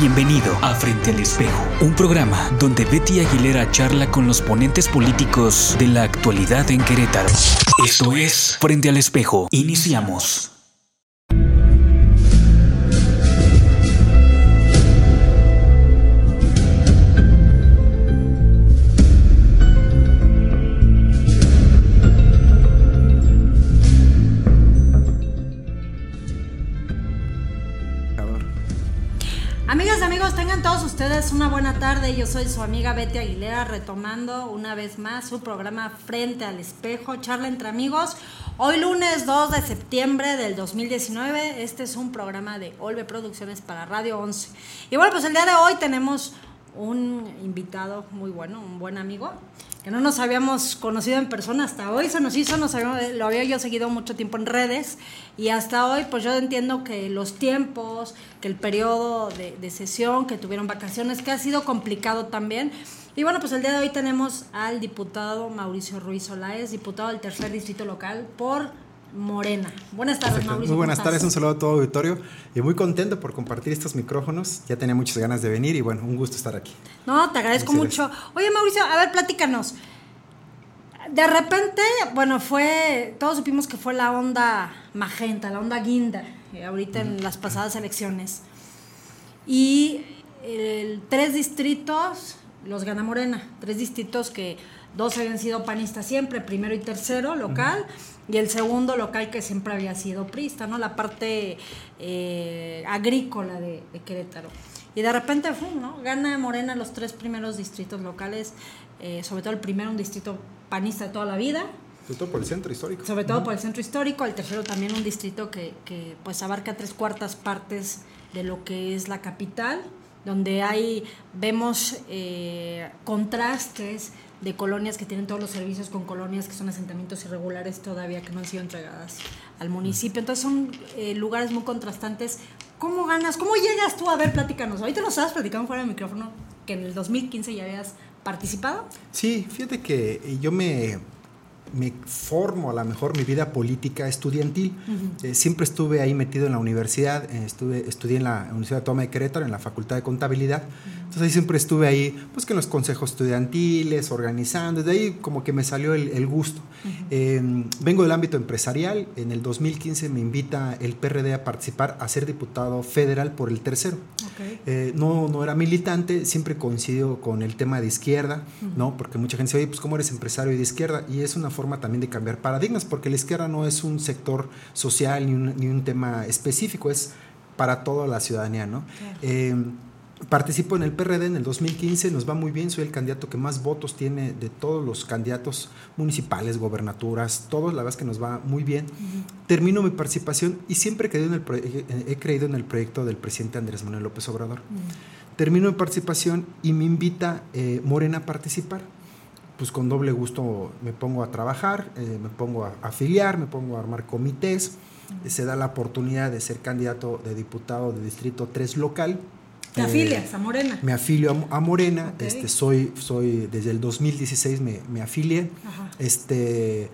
Bienvenido a Frente al Espejo, un programa donde Betty Aguilera charla con los ponentes políticos de la actualidad en Querétaro. Esto es Frente al Espejo. Iniciamos. Tengan todos ustedes una buena tarde. Yo soy su amiga Betty Aguilera, retomando una vez más su programa Frente al Espejo, charla entre amigos. Hoy lunes 2 de septiembre del 2019, este es un programa de Olve Producciones para Radio 11. Y bueno, pues el día de hoy tenemos un invitado muy bueno, un buen amigo, que no nos habíamos conocido en persona hasta hoy, se nos hizo, nos lo había yo seguido mucho tiempo en redes y hasta hoy pues yo entiendo que los tiempos, que el periodo de, de sesión, que tuvieron vacaciones, que ha sido complicado también. Y bueno, pues el día de hoy tenemos al diputado Mauricio Ruiz Olaez, diputado del tercer distrito local por Morena. Buenas tardes. Mauricio. Muy buenas ¿cómo tardes, un saludo a todo auditorio y muy contento por compartir estos micrófonos. Ya tenía muchas ganas de venir y bueno, un gusto estar aquí. No, te agradezco mucho. Oye, Mauricio, a ver, platícanos. De repente, bueno, fue, todos supimos que fue la onda magenta, la onda guinda, eh, ahorita en las pasadas elecciones. Y el, tres distritos los gana Morena, tres distritos que dos habían sido panistas siempre, primero y tercero local, y el segundo local que siempre había sido prista, ¿no? La parte eh, agrícola de, de Querétaro. Y de repente, ¡fum! ¿no? Gana Morena los tres primeros distritos locales, eh, sobre todo el primero, un distrito panista de toda la vida, Sobre todo por el centro histórico. sobre todo por el centro histórico, el tercero también un distrito que, que, pues abarca tres cuartas partes de lo que es la capital, donde hay, vemos eh, contrastes de colonias que tienen todos los servicios con colonias que son asentamientos irregulares todavía que no han sido entregadas al municipio. Entonces son eh, lugares muy contrastantes. ¿Cómo ganas? ¿Cómo llegas tú? A ver, platícanos. Ahorita nos estabas platicando fuera del micrófono que en el 2015 ya habías participado. Sí, fíjate que eh, yo me, me formo a lo mejor mi vida política estudiantil. Eh, siempre estuve ahí metido en la universidad, eh, estuve, estudié en la Universidad Autónoma de Querétaro, en la Facultad de Contabilidad. Entonces ahí siempre estuve ahí, pues que en los consejos estudiantiles, organizando, desde ahí como que me salió el, el gusto. Eh, vengo del ámbito empresarial, en el 2015 me invita el PRD a participar, a ser diputado federal por el tercero. Eh, no, no era militante, siempre coincido con el tema de izquierda, ¿no? Porque mucha gente dice, oye, pues ¿cómo eres empresario y de izquierda? Y es una forma también de cambiar paradigmas, porque la izquierda no es un sector social ni un, ni un tema específico, es para toda la ciudadanía, ¿no? Eh, participo en el PRD en el 2015, nos va muy bien, soy el candidato que más votos tiene de todos los candidatos municipales, gobernaturas, todos, la verdad es que nos va muy bien. Termino mi participación y siempre he creído, en el he creído en el proyecto del presidente Andrés Manuel López Obrador. Termino mi participación y me invita eh, Morena a participar. Pues con doble gusto me pongo a trabajar, eh, me pongo a afiliar, me pongo a armar comités. Se da la oportunidad de ser candidato de diputado de Distrito 3 local. Te Eh, afilias a Morena. me afilio a, a Morena, este, soy, soy desde el 2016 me, me afilié. Ajá. Este,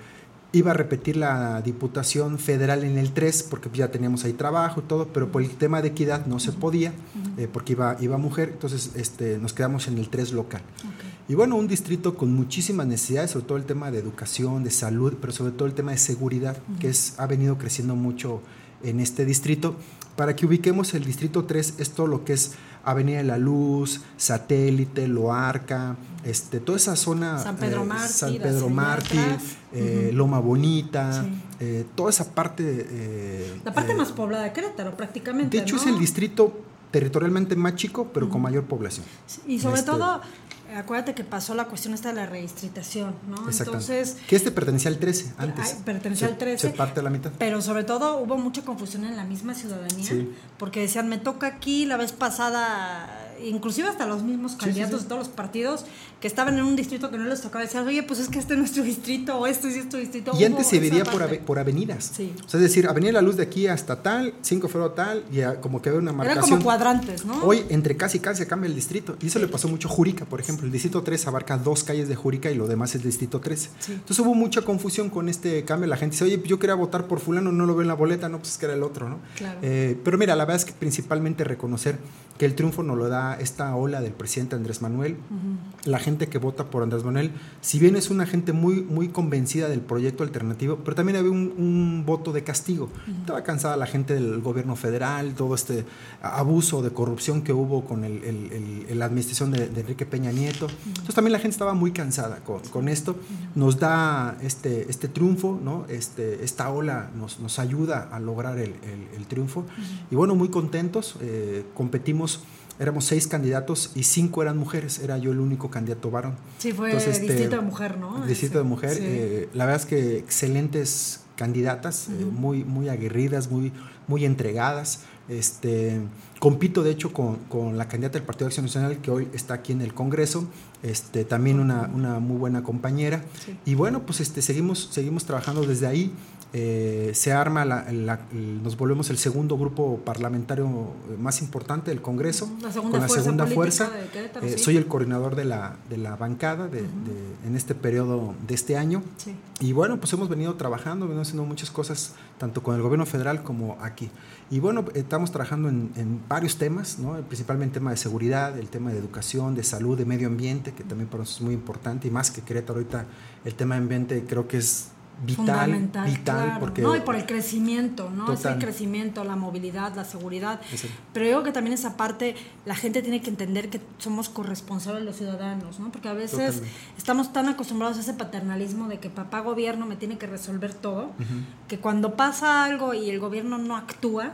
iba a repetir la diputación federal en el 3 porque ya teníamos ahí trabajo y todo, pero por el tema de equidad no se podía eh, porque iba, iba mujer, entonces este, nos quedamos en el 3 local. Y bueno, un distrito con muchísimas necesidades, sobre todo el tema de educación, de salud, pero sobre todo el tema de seguridad, que es, ha venido creciendo mucho en este distrito. Para que ubiquemos el distrito 3, es todo lo que es Avenida de la Luz, Satélite, Loarca, este, toda esa zona. San Pedro eh, Mártir, San Pedro Mártir, eh. Loma Bonita, Sí. eh, toda esa parte. eh, La parte eh, más poblada de Querétaro, prácticamente. De hecho, ¿no? es el distrito territorialmente más chico, pero con mayor población. Y sobre Este, todo, acuérdate que pasó la cuestión esta de la redistritación, ¿no? Entonces, que este pertenecía al 13 antes. Ay, pertenecía Se- al 13. Se parte a la mitad. pero sobre todo hubo mucha confusión en la misma ciudadanía, Sí. porque decían, me toca aquí, la vez pasada, inclusive hasta los mismos sí, candidatos sí. de todos los partidos que estaban en un distrito que no les tocaba, decían, oye, pues es que este es nuestro distrito, o este es tu distrito. Y antes se vería por, ave- por avenidas. Sí. O sea, es decir, Avenida La Luz de aquí hasta tal, 5 Febrero tal, y a- como que había una Eran marcación. como cuadrantes, ¿no? Hoy, entre casi y casi se cambia el distrito. Y eso le pasó mucho a Jurica, por ejemplo. El distrito 3 abarca dos calles de Jurica y lo demás es distrito 13. Sí. Entonces hubo mucha confusión con este cambio. La gente dice, oye, yo quería votar por fulano, no lo veo en la boleta, no, pues es que era el otro, ¿no? Claro. Eh, pero mira, la verdad es que principalmente reconocer que el triunfo nos lo da esta ola del presidente Andrés Manuel. La gente que vota por Andrés Manuel, si bien es una gente muy, muy convencida del proyecto alternativo, pero también había un, un voto de castigo. Estaba cansada la gente del gobierno federal, todo este abuso de corrupción que hubo con el, el- el- la administración de, de Enrique Peña Nieto. Entonces también la gente estaba muy cansada con, con esto. Nos da este, este triunfo, ¿no? este, esta ola nos, nos ayuda a lograr el triunfo. Y bueno, muy contentos. eh, competimos, éramos seis candidatos y cinco eran mujeres. Era yo el único candidato varón. Sí, fue Entonces, este, distrito de mujer, ¿no? Distrito de mujer. sí. eh, la verdad es que excelentes candidatas, eh, muy, muy aguerridas, muy, muy entregadas. Este, compito, de hecho, con, con la candidata del Partido de Acción Nacional, que hoy está aquí en el Congreso. Este, también una, una muy buena compañera. Sí. Y bueno, pues este, seguimos, seguimos trabajando desde ahí. Eh, se arma, la- la- nos volvemos el segundo grupo parlamentario eh, más importante del Congreso. La con la segunda fuerza. Eh, sí. Soy el coordinador de la, de la bancada de- de- en este periodo de este año. Sí. Y bueno, pues hemos venido trabajando, venido haciendo muchas cosas, tanto con el gobierno federal como aquí. Y bueno, estamos trabajando en, en varios temas, ¿no? principalmente el tema de seguridad, el tema de educación, de salud, de medio ambiente, que también para nosotros es muy importante, y más que Querétaro ahorita, el tema de ambiente creo que es vital, Fundamental, vital, claro. porque... No, y por el crecimiento, ¿no? Es el crecimiento, la movilidad, la seguridad. Exacto. Pero yo creo que también esa parte, la gente tiene que entender que somos corresponsables los ciudadanos, ¿no? Porque a veces Totalmente. estamos tan acostumbrados a ese paternalismo de que papá gobierno me tiene que resolver todo, que cuando pasa algo y el gobierno no actúa,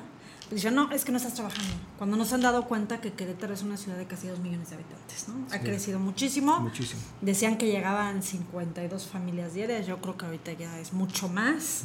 dicen, no, es que no estás trabajando. Cuando nos han dado cuenta que Querétaro es una ciudad de casi dos millones de habitantes, ¿no? Ha Sí. crecido muchísimo. Muchísimo. Decían que llegaban 52 familias diarias, yo creo que ahorita ya es mucho más.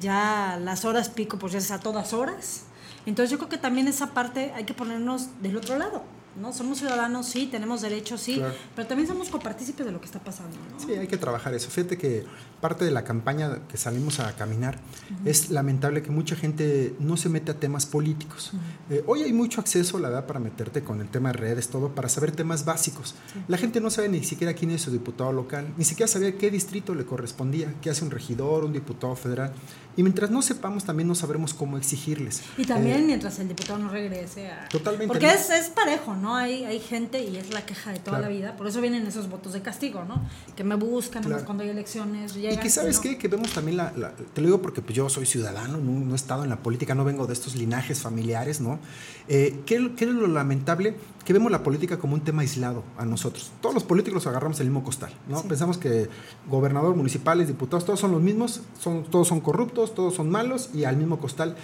Ya las horas pico, pues ya es a todas horas. Entonces yo creo que también esa parte hay que ponernos del otro lado, ¿no? Somos ciudadanos, sí, tenemos derechos, sí, Claro. pero también somos copartícipes de lo que está pasando, ¿no? Sí, hay que trabajar eso. Fíjate que parte de la campaña que salimos a caminar es lamentable que mucha gente no se mete a temas políticos. Eh, hoy hay mucho acceso, la verdad, para meterte con el tema de redes, todo, para saber temas básicos. La gente no sabe ni siquiera quién es su diputado local, ni siquiera sabía qué distrito le correspondía, qué hace un regidor, un diputado federal. Y mientras no sepamos, también no sabremos cómo exigirles. Y también Eh, mientras el diputado no regrese a... Totalmente, Porque ¿no? es, es parejo, ¿no? Hay, hay gente y es la queja de toda Claro. la vida. Por eso vienen esos votos de castigo, ¿no? Que me buscan Claro. cuando hay elecciones. Y que sabes no. qué, que vemos también la, la- te lo digo porque pues, yo soy ciudadano, no, no he estado en la política, no vengo de estos linajes familiares, ¿no? Eh, ¿qué, qué es lo lamentable? Que vemos la política como un tema aislado a nosotros. Todos los políticos agarramos el mismo costal, ¿no? Sí. Pensamos que gobernador, municipales, diputados, todos son los mismos, son, todos son corruptos, todos son malos y al mismo costal.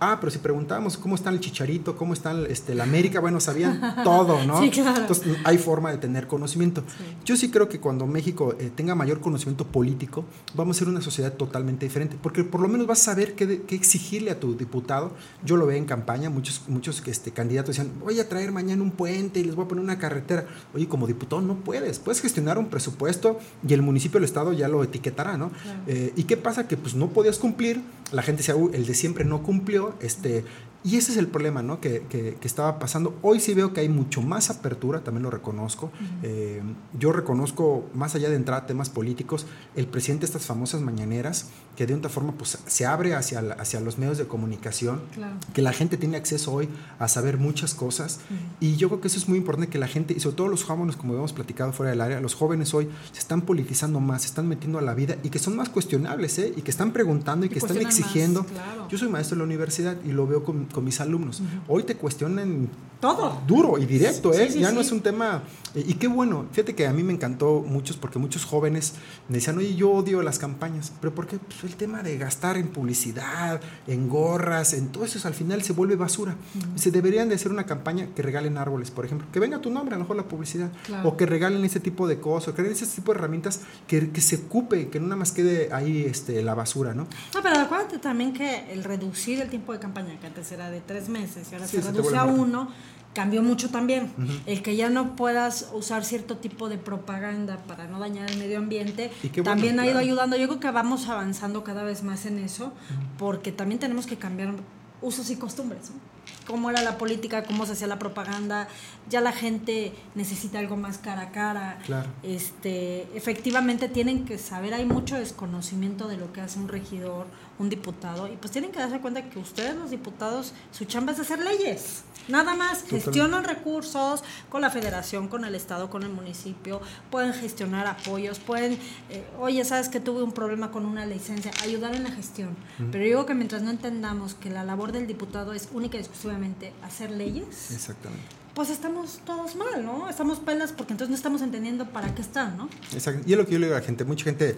Ah, pero si preguntábamos cómo está el Chicharito, cómo está el, este, la América, bueno, sabían todo, ¿no? Sí, claro. Entonces, hay forma de tener conocimiento. Yo sí creo que cuando México eh, tenga mayor conocimiento político, vamos a ser una sociedad totalmente diferente, porque por lo menos vas a saber qué, exigirle a tu diputado. Yo lo veo en campaña, muchos, muchos este, candidatos decían, voy a traer mañana un puente y les voy a poner una carretera. Oye, como diputado no puedes, puedes gestionar un presupuesto y el municipio, el estado ya lo etiquetará, ¿no? Eh, ¿Y qué pasa? Que pues no podías cumplir, la gente decía, "Uy, el de siempre no cumplió, este Y ese es el problema ¿no? que, que, estaba pasando. Hoy sí veo que hay mucho más apertura, también lo reconozco. Eh, yo reconozco, más allá de entrar a temas políticos, el presidente estas famosas mañaneras, que de otra forma pues, se abre hacia, hacia los medios de comunicación, que la gente tiene acceso hoy a saber muchas cosas. Y yo creo que eso es muy importante, que la gente, y sobre todo los jóvenes, como hemos platicado fuera del área, los jóvenes hoy se están politizando más, se están metiendo a la vida y que son más cuestionables, ¿eh? y que están preguntando y, que están exigiendo. Yo soy maestro de la universidad y lo veo con con mis alumnos. Hoy te cuestionan todo duro y directo, ¿eh? ya no es un tema. Eh, y qué bueno, fíjate que a mí me encantó muchos, porque muchos jóvenes me decían, oye, yo odio las campañas, pero ¿por qué? Pues el tema de gastar en publicidad, en gorras, en todo eso, al final se vuelve basura. Se deberían de hacer una campaña que regalen árboles, por ejemplo, que venga tu nombre, a lo mejor la publicidad, o que regalen ese tipo de cosas, o que regalen ese tipo de herramientas que, que se ocupe, que no nada más quede ahí este, la basura, ¿no? No, pero acuérdate también que el reducir el tiempo de campaña, que antes era de tres meses y ahora se reduce a uno, cambió mucho también. El que ya no puedas usar cierto tipo de propaganda para no dañar el medio ambiente, también ha ido ayudando. Yo creo que vamos avanzando cada vez más en eso, porque también tenemos que cambiar usos y costumbres. Cómo era la política, cómo se hacía la propaganda, ya la gente necesita algo más cara a cara. Este, efectivamente tienen que saber, hay mucho desconocimiento de lo que hace un regidor, un diputado, y pues tienen que darse cuenta que ustedes los diputados, su chamba es hacer leyes. Nada más, gestionan recursos con la federación, con el estado, con el municipio, pueden gestionar apoyos, pueden, eh, oye, sabes que tuve un problema con una licencia, ayudar en la gestión. Pero yo digo que mientras no entendamos que la labor del diputado es única y exclusivamente hacer leyes, Exactamente pues estamos todos mal, ¿no? Estamos pelas porque entonces no estamos entendiendo para qué están, ¿no? Exacto. Y es lo que yo le digo a la gente, mucha gente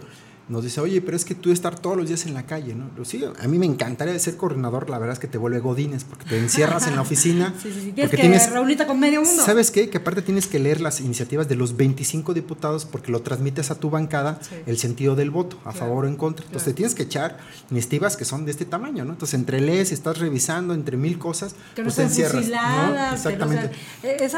nos dice, oye, pero es que tú estar todos los días en la calle, ¿no? Sí, a mí me encantaría ser coordinador, la verdad es que te vuelve godines, porque te encierras en la oficina. sí, sí, sí. Tienes que tienes, reunirte con medio mundo. ¿Sabes qué? Que aparte tienes que leer las iniciativas de los 25 diputados porque lo transmites a tu bancada el sentido del voto, a favor o en contra. Entonces te tienes que echar iniciativas que son de este tamaño, ¿no? Entonces entre lees, estás revisando entre mil cosas, que pues te encierras. ¿no? Exactamente.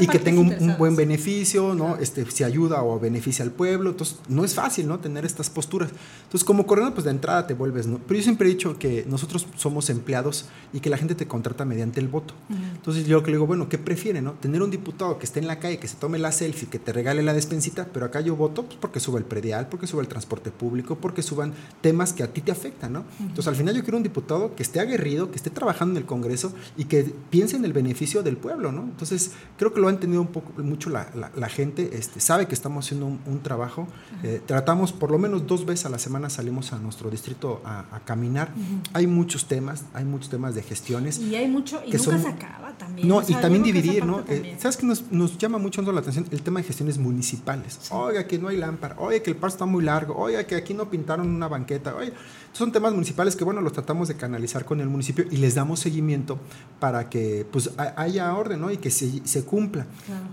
y que tenga un, buen beneficio, ¿no? Este, si ayuda o beneficia al pueblo. Entonces no es fácil, ¿no? Tener estas posturas. Entonces como pues de entrada te vuelves, ¿no? Pero yo siempre he dicho que nosotros somos empleados y que la gente te contrata mediante el voto. Entonces yo le digo, bueno, ¿qué prefiere, no? Tener un diputado que esté en la calle, que se tome la selfie, que te regale la despensita, pero acá yo voto pues, porque suba el predial, porque suba el transporte público, porque suban temas que a ti te afectan, ¿no? Entonces al final yo quiero un diputado que esté aguerrido, que esté trabajando en el Congreso y que piense en el beneficio del pueblo, ¿no? Entonces creo que lo ha entendido un poco, mucho la, la, gente, este, sabe que estamos haciendo un, trabajo, eh, tratamos por lo menos dos veces a la semana salimos a nuestro distrito a, caminar. Hay muchos temas, hay muchos temas de gestiones. Y hay mucho, y nunca se acaba también. No, y también dividir, ¿no? Eh, ¿Sabes que nos, nos, llama mucho la atención? El tema de gestiones municipales. Oiga, que no hay lámpara, oiga, que el parque está muy largo, oiga, que aquí no pintaron una banqueta, oiga. Son temas municipales que, bueno, los tratamos de canalizar con el municipio y les damos seguimiento para que, pues, haya orden, ¿no? Y que se, se cumpla.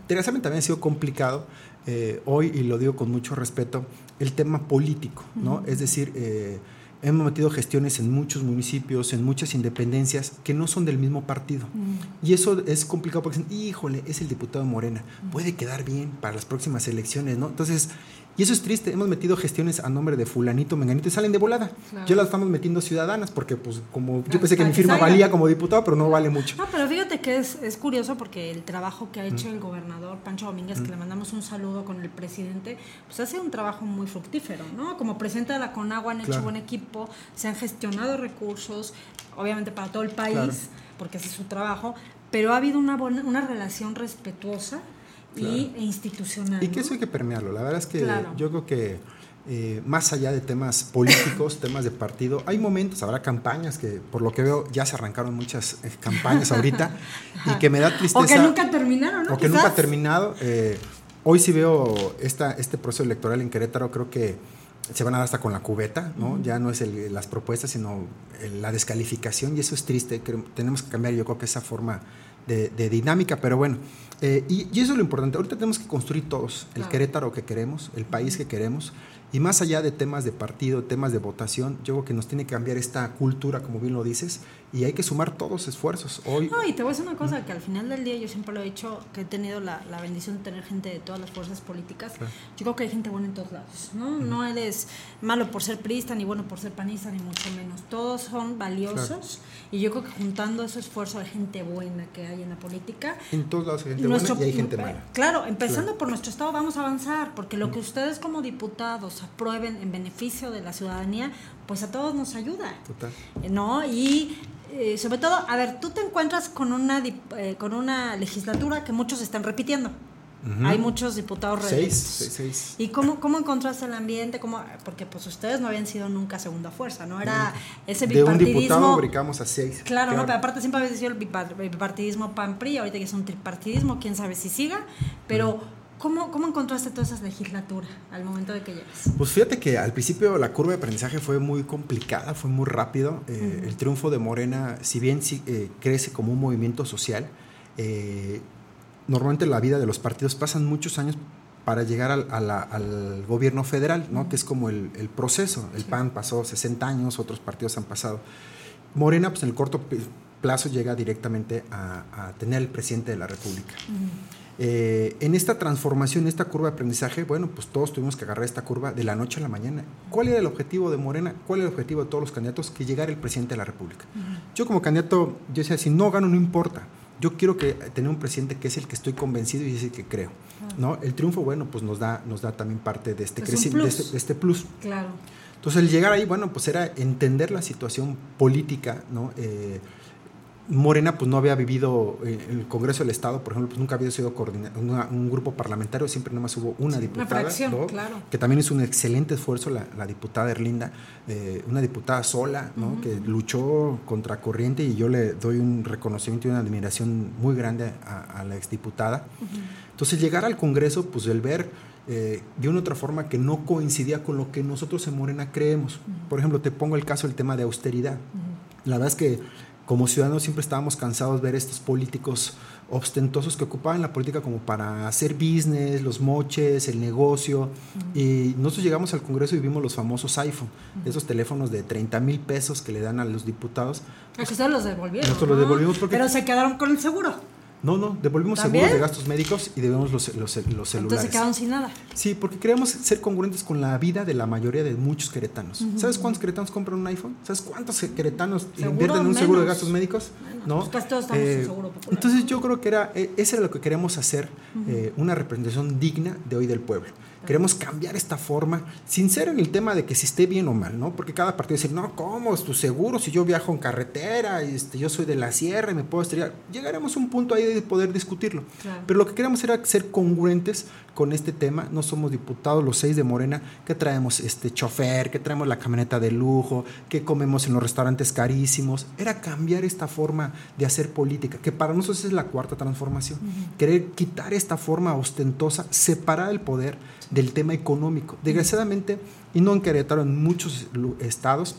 Claro. también ha sido complicado eh, hoy, y lo digo con mucho respeto, el tema político, ¿no? Es decir, eh, hemos metido gestiones en muchos municipios, en muchas independencias que no son del mismo partido. Y eso es complicado porque dicen, híjole, es el diputado Morena, puede quedar bien para las próximas elecciones, ¿no? Entonces, y eso es triste, hemos metido gestiones a nombre de fulanito, menganito y salen de volada. Ya las estamos metiendo ciudadanas porque pues como yo pensé que mi firma valía como diputado, pero no vale mucho. No, pero fíjate que es, es curioso porque el trabajo que ha hecho el gobernador Pancho Domínguez, que le mandamos un saludo con el presidente, pues ha sido un trabajo muy fructífero, ¿no? Como presidente de la CONAGUA han hecho buen equipo, se han gestionado recursos, obviamente para todo el país, porque ese es su trabajo, pero ha habido una, una relación respetuosa y institucional. Y que eso hay que permearlo. La verdad es que yo creo que eh, más allá de temas políticos, temas de partido, hay momentos, habrá campañas que por lo que veo ya se arrancaron muchas eh, campañas ahorita y que me da tristeza. O que nunca terminaron, ¿no? O que nunca ha terminado. Eh, hoy sí veo esta, este proceso electoral en Querétaro, creo que se van a dar hasta con la cubeta, ¿no? Ya no es las propuestas, sino la descalificación y eso es triste. tenemos que cambiar, yo creo que esa forma de, dinámica, pero bueno, eh, y, eso es lo importante. Ahorita tenemos que construir todos el Querétaro que queremos, el país que queremos. Y más allá de temas de partido, temas de votación, yo creo que nos tiene que cambiar esta cultura, como bien lo dices, y hay que sumar todos esfuerzos. Hoy, no, y te voy a decir una cosa, que al final del día yo siempre lo he dicho, que he tenido la, la bendición de tener gente de todas las fuerzas políticas. Yo creo que hay gente buena en todos lados, ¿no? No eres malo por ser priista, ni bueno por ser panista, ni mucho menos. Todos son valiosos, y yo creo que juntando ese esfuerzo de gente buena que hay en la política... En todos lados hay gente buena y hay gente mala. Claro, empezando por nuestro Estado vamos a avanzar, porque lo que ustedes como diputados aprueben en beneficio de la ciudadanía, pues a todos nos ayuda. Total. ¿No? Y eh, sobre todo, a ver, tú te encuentras con una, eh, con una legislatura que muchos están repitiendo. Hay muchos diputados seis, seis, seis, ¿Y cómo, cómo encontraste el ambiente? ¿Cómo, porque pues ustedes no habían sido nunca segunda fuerza, ¿no? Era ese bipartidismo. De un diputado brincamos a seis. Claro, no, pero aparte siempre había sido el bipartidismo PAN-PRI, ahorita que es un tripartidismo, quién sabe si siga, pero... ¿Cómo, ¿Cómo, encontraste todas esas legislaturas al momento de que llegas? Pues fíjate que al principio la curva de aprendizaje fue muy complicada, fue muy rápido. Eh, el triunfo de Morena, si bien eh, crece como un movimiento social, eh, normalmente la vida de los partidos pasan muchos años para llegar al, gobierno federal, ¿no? que es como el, proceso. El PAN pasó 60 años, otros partidos han pasado. Morena, pues en el corto plazo llega directamente a, tener el presidente de la República. Eh, en esta transformación, esta curva de aprendizaje, bueno, pues todos tuvimos que agarrar esta curva de la noche a la mañana. ¿Cuál era el objetivo de Morena? ¿Cuál era el objetivo de todos los candidatos? Que llegara el presidente de la República. Yo como candidato, yo decía, si no gano, no importa. Yo quiero que tener un presidente que es el que estoy convencido y es el que creo. ¿no? El triunfo, bueno, pues nos da, nos da también parte de este crecimiento, de, este, este, plus. Claro. Entonces el llegar ahí, bueno, pues era entender la situación política, ¿no? Eh, Morena pues no había vivido en eh, el Congreso del Estado, por ejemplo, pues nunca había sido un grupo parlamentario, siempre nada más hubo una diputada, que también es un excelente esfuerzo la, diputada Erlinda, eh, una diputada sola, ¿no? que luchó contra corriente y yo le doy un reconocimiento y una admiración muy grande a, la exdiputada. Entonces llegar al Congreso, pues el ver eh, de una otra forma que no coincidía con lo que nosotros en Morena creemos. Por ejemplo, te pongo el caso del tema de austeridad. La verdad es que como ciudadanos siempre estábamos cansados de ver estos políticos ostentosos que ocupaban la política como para hacer business, los moches, el negocio. Y nosotros llegamos al Congreso y vimos los famosos iPhone, esos teléfonos de 30 mil pesos que le dan a los diputados. Pues, ustedes los devolvieron. Nosotros los devolvimos porque... Pero se quedaron con el seguro. No, no, devolvimos seguros de gastos médicos y debemos los, los, los celulares. Entonces se quedaron sin nada. Sí, porque queremos ser congruentes con la vida de la mayoría de muchos queretanos. ¿Sabes cuántos queretanos compran un iPhone? ¿Sabes cuántos queretanos invierten en un seguro de gastos médicos? ¿No? Pues casi todos estamos en eh, seguro popular. Entonces yo creo que era, e, ese era lo que queremos hacer, eh, una representación digna de hoy del pueblo. Queremos cambiar esta forma, sin ser en el tema de que si esté bien o mal, ¿no? Porque cada partido dice, no, ¿cómo? ¿Es tu seguro? Si yo viajo en carretera, este, yo soy de la sierra y me puedo estrellar. Llegaremos a un punto ahí de poder discutirlo. Pero lo que queremos era ser congruentes con este tema. No somos diputados los seis de Morena, que traemos este chofer, que traemos la camioneta de lujo, que comemos en los restaurantes carísimos. Era cambiar esta forma de hacer política, que para nosotros es la cuarta transformación. Querer quitar esta forma ostentosa, separar el poder del tema económico. Desgraciadamente, y no en Querétaro, en muchos estados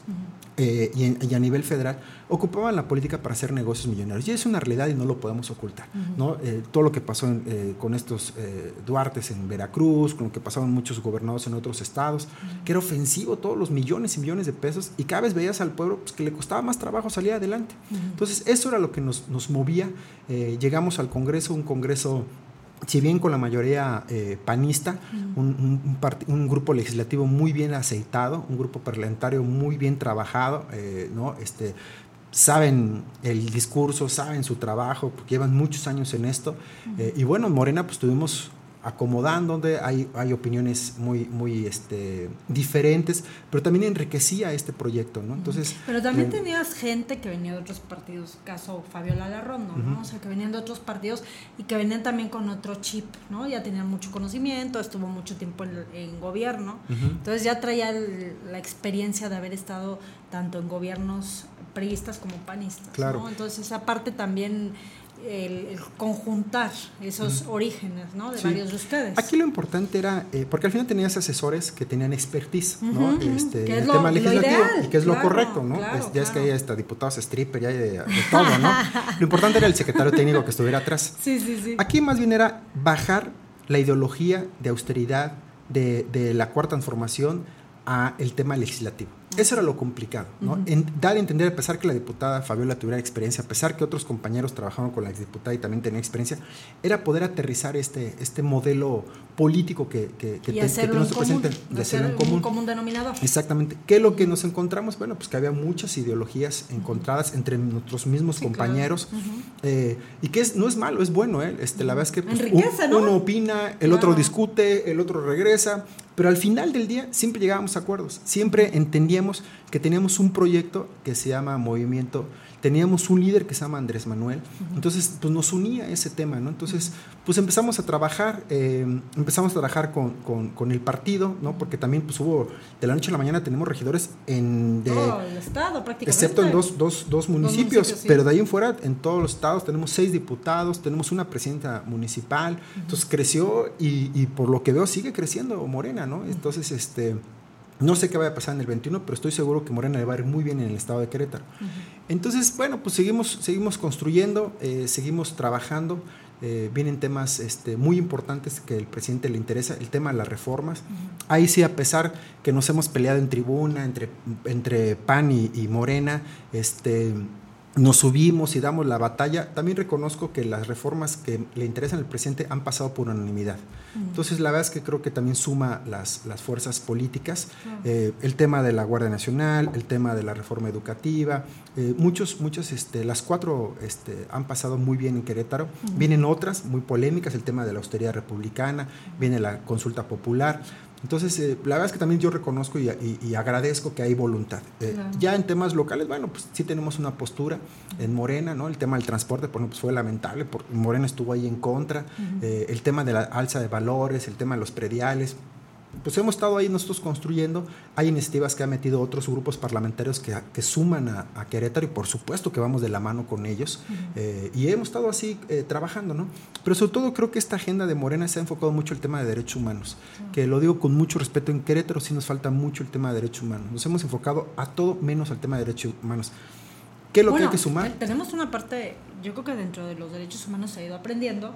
eh, y, a nivel federal, ocupaban la política para hacer negocios millonarios. Y es una realidad y no lo podemos ocultar. ¿no? Eh, todo lo que pasó eh, con estos Duartes en Veracruz, con lo que pasaron muchos gobernados en otros estados, que era ofensivo todos los millones y millones de pesos, y cada vez veías al pueblo pues, que le costaba más trabajo salir adelante. Entonces, eso era lo que nos, nos movía. llegamos al Congreso, un Congreso si bien con la mayoría eh, panista, un, grupo legislativo muy bien aceitado, un grupo parlamentario muy bien trabajado, eh, ¿no? este, saben el discurso, saben su trabajo, porque llevan muchos años en esto. Eh, y bueno, Morena, pues tuvimos acomodando, hay, hay opiniones muy, muy este, diferentes, pero también enriquecía este proyecto, ¿no? Entonces, pero también tenías gente que venía de otros partidos, caso Fabiola Larrondo, ¿no? O sea, que venían de otros partidos y que venían también con otro chip, ¿no? Ya tenían mucho conocimiento, estuvo mucho tiempo en, gobierno, entonces ya traía la experiencia de haber estado tanto en gobiernos priistas como panistas, claro. ¿no? Entonces esa parte también el, conjuntar esos orígenes ¿no? de varios de ustedes. Aquí lo importante era, eh, porque al final tenías asesores que tenían expertise ¿no? este, en el tema legislativo y que es lo correcto, ¿no? ya es que hay hasta diputados stripper, ya hay de, todo, ¿no? lo importante era el secretario técnico que estuviera atrás. Sí, sí, sí. Aquí más bien era bajar la ideología de austeridad, de, de la cuarta transformación a el tema legislativo. Eso era lo complicado, ¿no? en, dar a entender, a pesar que la diputada Fabiola tuviera experiencia, a pesar que otros compañeros trabajaban con la exdiputada y también tenían experiencia, era poder aterrizar este, este modelo político que, que, que, y hacerlo tenemos común, presente, de hacer común. un común denominador. Exactamente. ¿Qué es lo que nos encontramos? Bueno, pues que había muchas ideologías encontradas entre nuestros mismos Sí, compañeros eh, y que es, no es malo, es bueno. ¿eh? Este, la verdad es que pues, un- Enriquece, ¿no? uno opina, el otro discute, el otro regresa, pero al final del día siempre llegábamos a acuerdos. Siempre entendíamos que teníamos un proyecto que se llama Movimiento, teníamos un líder que se llama Andrés Manuel, entonces pues nos unía ese tema, ¿no? Entonces pues empezamos a trabajar, eh, empezamos a trabajar con, con- con el partido, ¿no? Porque también pues hubo, de la noche a la mañana tenemos regidores en... de- Todo el estado prácticamente. Excepto en dos, dos, dos municipios, municipios, sí. pero de ahí en fuera, en todos los estados, tenemos seis diputados, tenemos una presidenta municipal, entonces creció y, y por lo que veo sigue creciendo Morena, ¿no? Entonces, este, no sé qué vaya a pasar en el 21, pero estoy seguro que Morena le va a ir muy bien en el estado de Querétaro. Entonces, bueno, pues seguimos, seguimos construyendo, eh, seguimos trabajando. eh, vienen temas este, muy importantes que el presidente le interesa, el tema de las reformas. Ahí sí, a pesar que nos hemos peleado en tribuna entre, entre PAN y, y Morena, este, nos subimos y damos la batalla, también reconozco que las reformas que le interesan al presidente han pasado por unanimidad. Entonces, la verdad es que creo que también suma las, las fuerzas políticas. Eh, el tema de la Guardia Nacional, el tema de la reforma educativa, eh, muchos, muchos, este, las cuatro este, han pasado muy bien en Querétaro. Vienen otras muy polémicas, el tema de la austeridad republicana, viene la consulta popular. Entonces, eh, la verdad es que también yo reconozco y, y- y agradezco que hay voluntad. Eh, Claro. Ya en temas locales, bueno, pues sí tenemos una postura en Morena, ¿no? El tema del transporte, por ejemplo, pues fue lamentable, porque Morena estuvo ahí en contra. Eh, el tema de la alza de valores, el tema de los prediales. Pues hemos estado ahí nosotros construyendo. Hay iniciativas que han metido otros grupos parlamentarios que, que suman a, a Querétaro y por supuesto que vamos de la mano con ellos. Eh, y hemos estado así eh, trabajando, ¿no? Pero sobre todo creo que esta agenda de Morena se ha enfocado mucho el tema de derechos humanos. Que lo digo con mucho respeto, en Querétaro sí nos falta mucho el tema de derechos humanos. Nos hemos enfocado a todo menos al tema de derechos humanos. ¿Qué es lo que Bueno, hay que sumar? te- Tenemos una parte, yo creo que dentro de los derechos humanos se ha ido aprendiendo.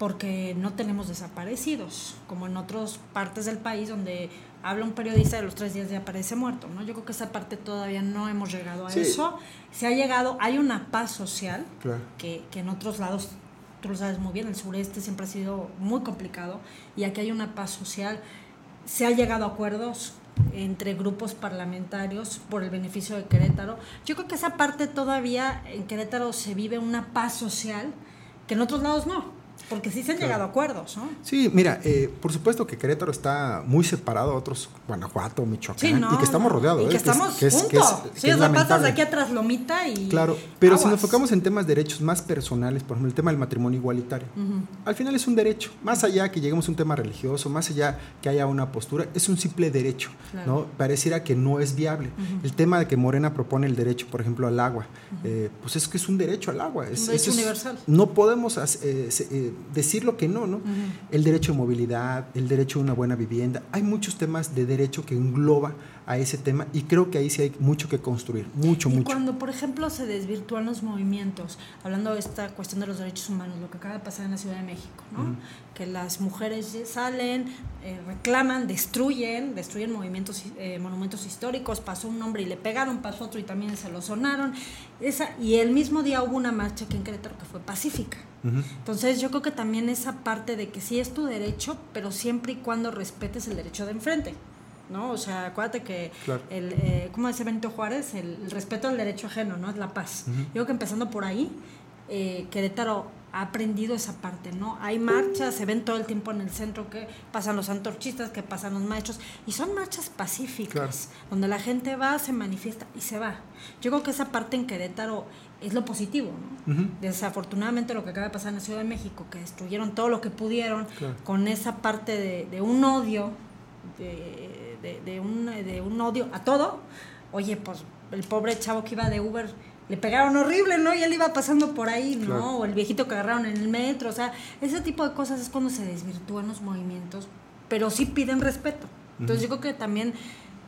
Porque no tenemos desaparecidos, como en otras partes del país donde habla un periodista de los tres días y aparece muerto, ¿no? Yo creo que esa parte todavía no hemos llegado a Sí. eso. Se ha llegado, hay una paz social Claro. que, que en otros lados, tú lo sabes muy bien, el sureste siempre ha sido muy complicado y aquí hay una paz social. Se ha llegado a acuerdos entre grupos parlamentarios por el beneficio de Querétaro. Yo creo que esa parte todavía en Querétaro se vive una paz social que en otros lados no, porque sí se han llegado a acuerdos, ¿no? Sí, mira, eh, por supuesto que Querétaro está muy separado a otros, Guanajuato, Michoacán, Sí, no. y que estamos rodeados. Y ¿eh? que es- estamos que es- que juntos. es- que sí, es o sea, pasas de aquí atrás Lomita y. Claro, pero si nos aguas. enfocamos en temas de derechos más personales, por ejemplo, el tema del matrimonio igualitario, al final es un derecho, más allá que lleguemos a un tema religioso, más allá que haya una postura, es un simple derecho, Claro. ¿no? Pareciera que no es viable. El tema de que Morena propone el derecho, por ejemplo, al agua, eh, pues es que es un derecho al agua. Es, Un derecho universal. No podemos hac- eh, se- eh, decir lo que no, ¿no? El derecho de movilidad, el derecho a una buena vivienda, hay muchos temas de derecho que engloba a ese tema y creo que ahí sí hay mucho que construir, mucho, Y mucho. cuando, por ejemplo, se desvirtúan los movimientos, hablando de esta cuestión de los derechos humanos, lo que acaba de pasar en la Ciudad de México, ¿no? Que las mujeres salen, eh, reclaman, destruyen, destruyen movimientos, eh, monumentos históricos, pasó un hombre y le pegaron, pasó otro y también se lo sonaron. Esa, y el mismo día hubo una marcha aquí en Querétaro que fue pacífica. Entonces yo creo que también esa parte de que sí es tu derecho, pero siempre y cuando respetes el derecho de enfrente. ¿no? O sea, acuérdate que, Claro. el, eh, ¿cómo decía Benito Juárez? El, el respeto al derecho ajeno, ¿no? Es la paz. Yo creo que empezando por ahí, eh, Querétaro ha aprendido esa parte, ¿no? Hay marchas, se ven todo el tiempo en el centro que pasan los antorchistas, que pasan los maestros, y son marchas pacíficas, donde la gente va, se manifiesta y se va. Yo creo que esa parte en Querétaro es lo positivo, ¿no? Desafortunadamente lo que acaba de pasar en la Ciudad de México, que destruyeron todo lo que pudieron, Claro. con esa parte de, de un odio, de, de- de un, de un odio a todo, oye, pues el pobre chavo que iba de Uber le pegaron horrible, ¿no? Y él iba pasando por ahí, ¿no? Claro. O el viejito que agarraron en el metro, o sea, ese tipo de cosas es cuando se desvirtúan los movimientos, pero sí piden respeto. Entonces yo creo que también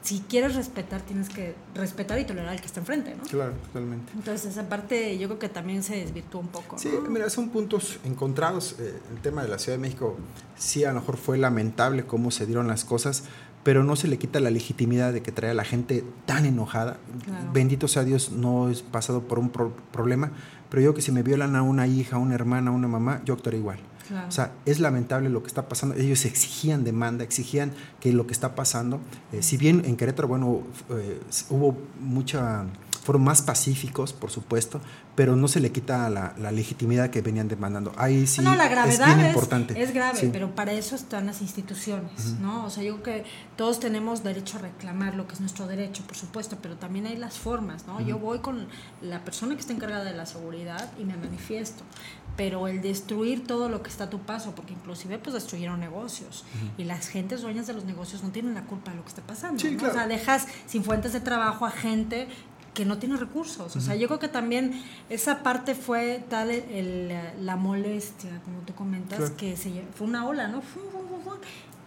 si quieres respetar, tienes que respetar y tolerar al que está enfrente, ¿no? Claro, totalmente. Entonces, esa parte yo creo que también se desvirtuó un poco. Sí, mira, son puntos encontrados. Eh, el tema de la Ciudad de México, sí, a lo mejor fue lamentable cómo se dieron las cosas, pero no se le quita la legitimidad de que trae a la gente tan enojada. Bendito sea Dios, no he pasado por un problema, pero yo que si me violan a una hija, a una hermana, a una mamá, yo actuaría igual. O sea, es lamentable lo que está pasando. Ellos exigían demanda, exigían que lo que está pasando, eh, si bien en Querétaro, bueno, eh, hubo mucha fueron más pacíficos, por supuesto, pero no se le quita la, legitimidad que venían demandando. Ahí sí no, la gravedad es bien importante. Es grave, pero para eso están las instituciones, ¿no? O sea, yo creo que todos tenemos derecho a reclamar lo que es nuestro derecho, por supuesto, pero también hay las formas, ¿no? Yo voy con la persona que está encargada de la seguridad y me manifiesto, pero el destruir todo lo que está a tu paso, porque inclusive pues destruyeron negocios y las gentes dueñas de los negocios no tienen la culpa de lo que está pasando. ¿no? O sea, dejas sin fuentes de trabajo a gente que no tiene recursos. O sea, yo creo que también esa parte fue tal el, la molestia, como tú comentas, que se, fue una ola, ¿no?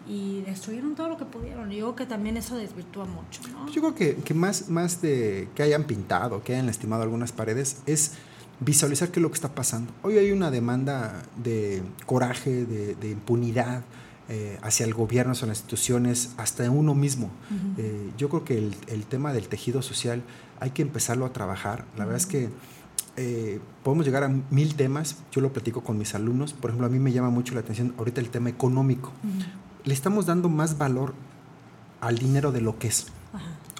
y destruyeron todo lo que pudieron. Yo creo que también eso desvirtúa mucho, ¿no? Yo creo que, que más, más de que hayan pintado, que hayan lastimado algunas paredes, es visualizar qué es lo que está pasando. Hoy hay una demanda de coraje, de, impunidad eh, hacia el gobierno, hacia las instituciones, hasta uno mismo. Eh, yo creo que el, tema del tejido social hay que empezarlo a trabajar. La verdad es que eh, podemos llegar a mil temas. Yo lo platico con mis alumnos. Por ejemplo, a mí me llama mucho la atención ahorita el tema económico. Le estamos dando más valor al dinero de lo que es.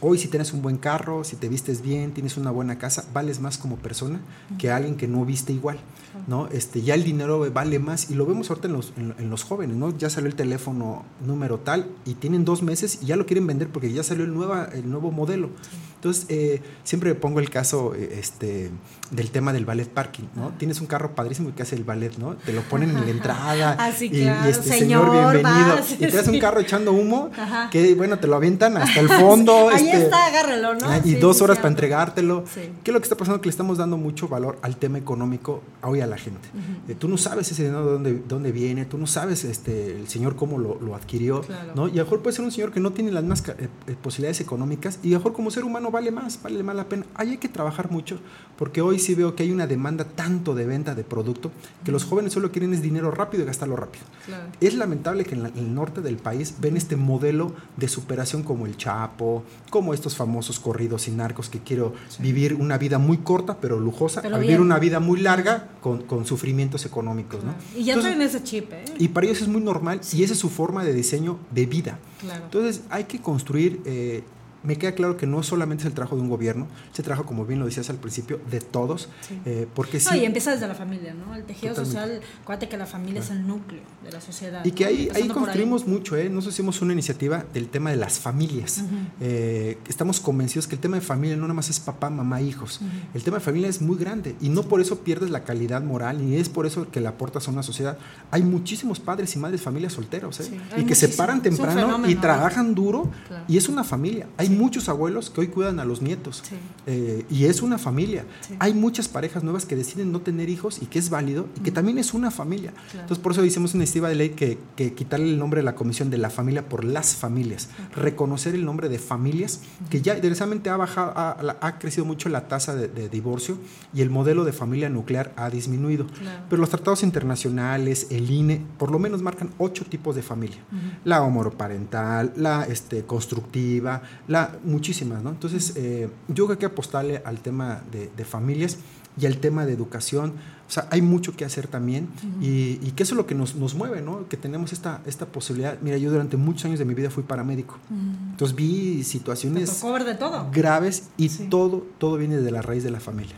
Hoy si tienes un buen carro, si te vistes bien, tienes una buena casa, vales más como persona que alguien que no viste igual, ¿no? Este, ya el dinero vale más y lo vemos ahorita en los, en, los jóvenes, ¿no? Ya salió el teléfono número tal y tienen dos meses y ya lo quieren vender porque ya salió el, nueva, el nuevo modelo. Entonces, eh, siempre pongo el caso eh, este, del tema del ballet parking, ¿no? Tienes un carro padrísimo que hace el ballet, ¿no? Te lo ponen en la entrada. Así, y, claro. este, señor, bienvenido. y te das un carro echando humo, que bueno, te lo avientan hasta el fondo. Ahí este, está, agárralo, ¿no? Y dos horas para entregártelo. ¿Qué es lo que está pasando? Que le estamos dando mucho valor al tema económico hoy a la gente. Eh, tú no sabes ese dinero de dónde, dónde viene, tú no sabes este, el señor cómo lo, lo adquirió, ¿no? Y a lo mejor puede ser un señor que no tiene las más posibilidades económicas y a lo mejor como ser humano vale más, vale más la pena. Ahí hay que trabajar mucho, porque hoy sí veo que hay una demanda tanto de venta de producto que los jóvenes solo quieren es dinero rápido y gastarlo rápido. Es lamentable que en, el norte del país ven este modelo de superación como el Chapo, como estos famosos corridos y narcos que quiero vivir una vida muy corta pero lujosa, vivir una vida muy larga con, con sufrimientos económicos. ¿no? Y ya traen ese chip. ¿eh? Y para ellos es muy normal y esa es su forma de diseño de vida. Entonces hay que construir eh, me queda claro que no solamente es el trabajo de un gobierno, se trabajo, como bien lo decías al principio, de todos, eh, porque sí. y empieza desde la familia, ¿no? El tejido social, acuérdate que la familia es el núcleo de la sociedad. Y que ahí, ahí construimos mucho, ¿eh? Nosotros hicimos una iniciativa del tema de las familias. Eh, estamos convencidos que el tema de familia no nada más es papá, mamá, hijos. El tema de familia es muy grande y no por eso pierdes la calidad moral, ni es por eso que le aportas a una sociedad. Hay muchísimos padres y madres familias solteros, ¿eh? y que se paran temprano y trabajan duro, y es una familia. Hay muchos abuelos que hoy cuidan a los nietos eh, y es una familia. Hay muchas parejas nuevas que deciden no tener hijos y que es válido y que también es una familia. Entonces, por eso hicimos una iniciativa de ley que, que, quitarle el nombre de la comisión de la familia por las familias, reconocer el nombre de familias, que ya interesantemente ha bajado, ha, crecido mucho la tasa de, divorcio y el modelo de familia nuclear ha disminuido. Pero los tratados internacionales, el INE, por lo menos marcan ocho tipos de familia. La homoroparental, la este, constructiva, la muchísimas, ¿no? Entonces, eh, yo creo que hay que apostarle al tema de, familias y al tema de educación. O sea, hay mucho que hacer también y, que eso es lo que nos, nos, mueve, ¿no? Que tenemos esta, esta posibilidad. Mira, yo durante muchos años de mi vida fui paramédico. Entonces vi situaciones de todo? graves y todo, todo viene de la raíz de la familia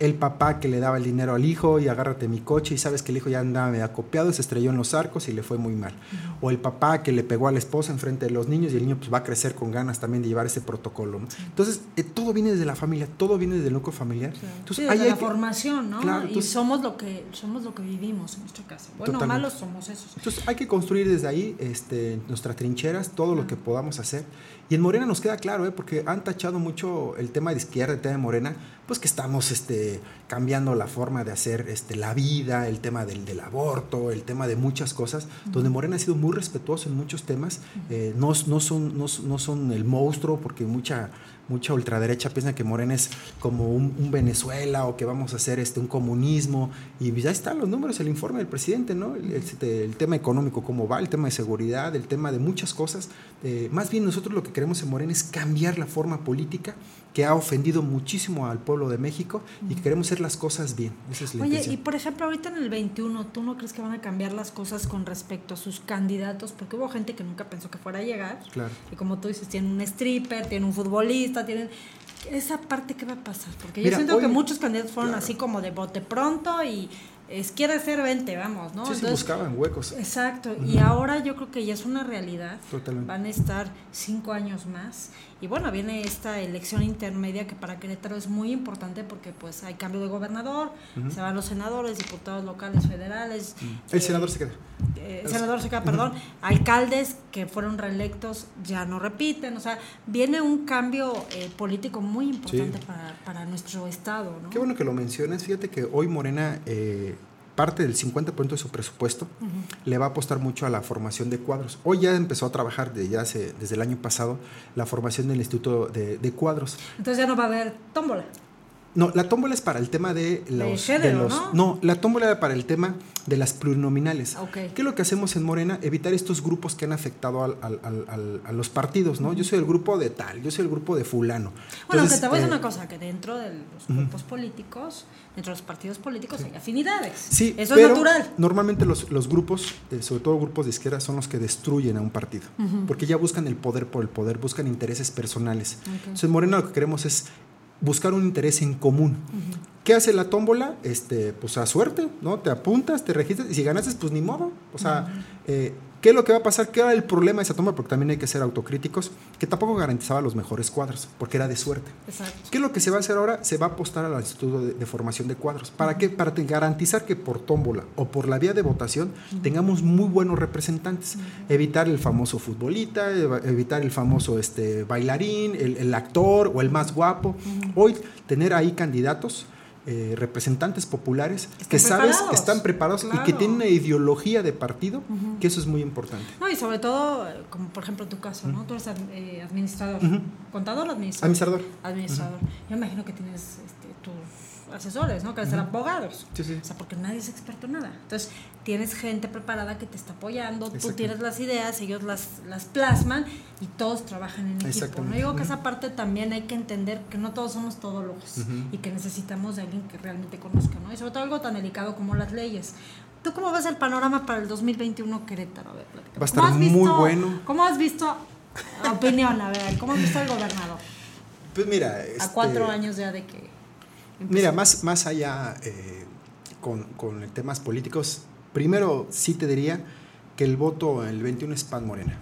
el papá que le daba el dinero al hijo y agárrate mi coche y sabes que el hijo ya andaba medio acopiado, se estrelló en los arcos y le fue muy mal. O el papá que le pegó a la esposa enfrente de los niños y el niño pues va a crecer con ganas también de llevar ese protocolo. Entonces, eh, todo viene desde la familia, todo viene desde el núcleo familiar. Entonces, hay la formación, ¿no? y somos lo que somos lo que vivimos en nuestro caso. Bueno, malos somos esos. Entonces, hay que construir desde ahí este, nuestras trincheras, todo lo que podamos hacer. Y en Morena nos queda claro, ¿eh? porque han tachado mucho el tema de izquierda, el tema de Morena, pues que estamos este, cambiando la forma de hacer este, la vida, el tema del, del aborto, el tema de muchas cosas, donde Morena ha sido muy respetuoso en muchos temas, eh, no, no, son, no, no son el monstruo, porque mucha mucha ultraderecha piensa que Morena es como un, Venezuela o que vamos a hacer este, un comunismo. Y ya están los números, el informe del presidente, ¿no? El, este, tema económico, cómo va, el tema de seguridad, el tema de muchas cosas. Eh, más bien nosotros lo que queremos en Morena es cambiar la forma política que ha ofendido muchísimo al pueblo de México y que queremos hacer las cosas bien. Oye, y por ejemplo, ahorita en el 21, ¿tú no crees que van a cambiar las cosas con respecto a sus candidatos? Porque hubo gente que nunca pensó que fuera a llegar. Claro. Y como tú dices, tienen un stripper, tienen un futbolista, tienen... Esa parte, ¿qué va a pasar? Porque yo siento que muchos candidatos fueron así como de bote pronto y es quiere ser 20, vamos, ¿no? Sí, Entonces, buscaban huecos. Exacto, y ahora yo creo que ya es una realidad. Totalmente. Van a estar cinco años más. Y bueno, viene esta elección intermedia que para Querétaro es muy importante porque pues hay cambio de gobernador, se van los senadores, diputados locales, federales. El senador se queda. Eh, el senador se queda, perdón. Alcaldes que fueron reelectos ya no repiten. O sea, viene un cambio eh, político muy importante para, para, nuestro estado. ¿no? Qué bueno que lo mencionas. Fíjate que hoy Morena... Parte del 50% de su presupuesto le va a apostar mucho a la formación de cuadros. Hoy ya empezó a trabajar desde, ya hace, desde el año pasado la formación del Instituto de, de Cuadros. Entonces ya no va a haber tómbola. No, la tómbola es para el tema de los... De, los ¿no? ¿no? la tómbola era para el tema de las plurinominales. Okay. ¿Qué es lo que hacemos en Morena? Evitar estos grupos que han afectado al, al, al, a los partidos, ¿no? Yo soy el grupo de tal, yo soy el grupo de fulano. Bueno, Entonces, que te voy a decir eh, una cosa, que dentro de los grupos políticos, dentro de los partidos políticos hay afinidades. Sí, Eso es natural. Normalmente los, los grupos, eh, sobre todo grupos de izquierda, son los que destruyen a un partido, porque ya buscan el poder por el poder, buscan intereses personales. Okay. Entonces en Morena lo que queremos es buscar un interés en común. ¿Qué hace la tómbola? Este, pues a suerte, ¿no? Te apuntas, te registras y si ganaste, pues ni modo. O sea, eh, ¿qué es lo que va a pasar? ¿Qué era el problema de esa tómbola? Porque también hay que ser autocríticos, que tampoco garantizaba los mejores cuadros, porque era de suerte. Exacto. ¿Qué es lo que se va a hacer ahora? Se va a apostar al Instituto de, de Formación de Cuadros. ¿Para qué? Para garantizar que por tómbola o por la vía de votación tengamos muy buenos representantes. Evitar el famoso futbolista, evitar el famoso este, bailarín, el, el actor o el más guapo. Hoy tener ahí candidatos eh, representantes populares están que sabes preparados. que están preparados Claro. y que tienen una ideología de partido, que eso es muy importante. No, y sobre todo, como por ejemplo tu caso, ¿no? Tú eres eh, administrador. ¿Contador o administrador? Administrador. Administrador. Yo imagino que tienes este, asesores, ¿no? Que ser abogados. Sí, sí. O sea, porque nadie es experto en nada. Entonces, tienes gente preparada que te está apoyando, tú tienes las ideas, ellos las, las plasman y todos trabajan en equipo. No digo que esa parte también hay que entender que no todos somos todólogos Ujú. y que necesitamos de alguien que realmente conozca, ¿no? Y sobre todo algo tan delicado como las leyes. ¿Tú cómo ves el panorama para el 2021 Querétaro? A ver. Va a ¿Cómo estar muy visto- bueno. ¿Cómo has visto, opinión, a ver, cómo has visto al gobernador? Pues mira, A este, cuatro años ya de que... Mira, más, más allá eh, con, con temas políticos, primero sí te diría que el voto en el 21 es PAN Morena.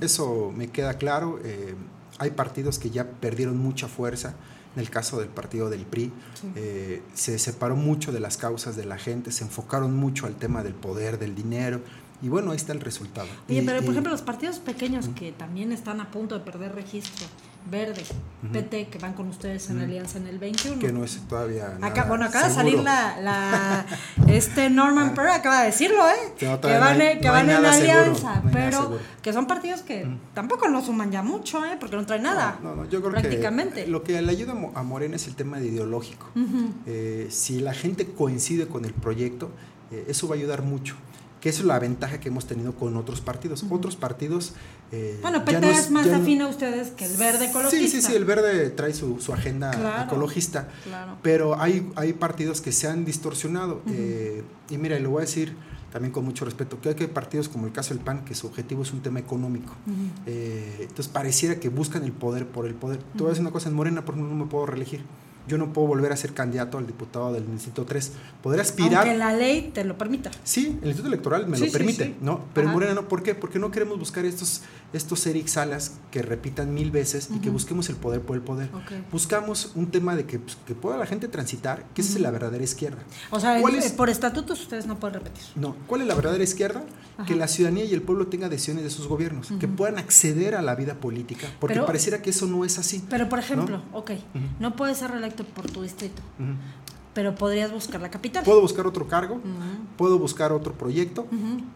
Eso me queda claro. eh, hay partidos que ya perdieron mucha fuerza. En el caso del partido del PRI, Sí. eh, se separó mucho de las causas de la gente, se enfocaron mucho al tema del poder, del dinero. Y bueno, ahí está el resultado. Oye, Y- pero por y- ejemplo, los partidos pequeños que también están a punto de perder registro, Verde, PT, que van con ustedes en alianza en el 21. que no es todavía. Acá, bueno, acaba de salir la, la este Norman Perry acaba de decirlo, ¿eh? Que no, que van, no hay- en- que no van en seguro, alianza, pero que son partidos que tampoco no suman ya mucho, ¿eh? Porque no traen nada. No, no, yo creo prácticamente. que lo que le ayuda a Mo- a Morena es el tema de ideológico. Eh, si la gente coincide con el proyecto, eh, eso va a ayudar mucho. Que es la ventaja que hemos tenido con otros partidos. Otros partidos. eh, Bueno, ya PT no es, más afín a ustedes que el verde ecologista. Sí, sí, sí, el verde trae su, su agenda Claro, ecologista. claro. Pero hay, hay partidos que se han distorsionado. eh, y mira, y lo voy a decir también con mucho respeto, que hay partidos como el caso del PAN, que su objetivo es un tema económico. Eh, entonces pareciera que buscan el poder por el poder. A decir una cosa, en Morena, por ejemplo, no me puedo reelegir. Yo no puedo volver a ser candidato al diputado del Distrito 3. Podré aspirar... Aunque la ley te lo permita. Sí, el Instituto Electoral me Sí, lo sí, permite, sí. ¿no? Pero Ajá. en Morena no, ¿por qué? Porque no queremos buscar estos, estos Eric Salas que repitan mil veces y que busquemos el poder por el poder. Buscamos un tema de que, pues, que pueda la gente transitar, que esa es la verdadera izquierda. O sea, ¿Cuál el- es? por estatutos ustedes no pueden repetir. No, ¿cuál es la verdadera izquierda? que la ciudadanía y el pueblo tengan decisiones de sus gobiernos, que puedan acceder a la vida política, porque pareciera que eso no es así. Pero, por ejemplo, ok, no puedes ser reelecto por tu distrito, pero podrías buscar la capital. Puedo buscar otro cargo, puedo buscar otro proyecto,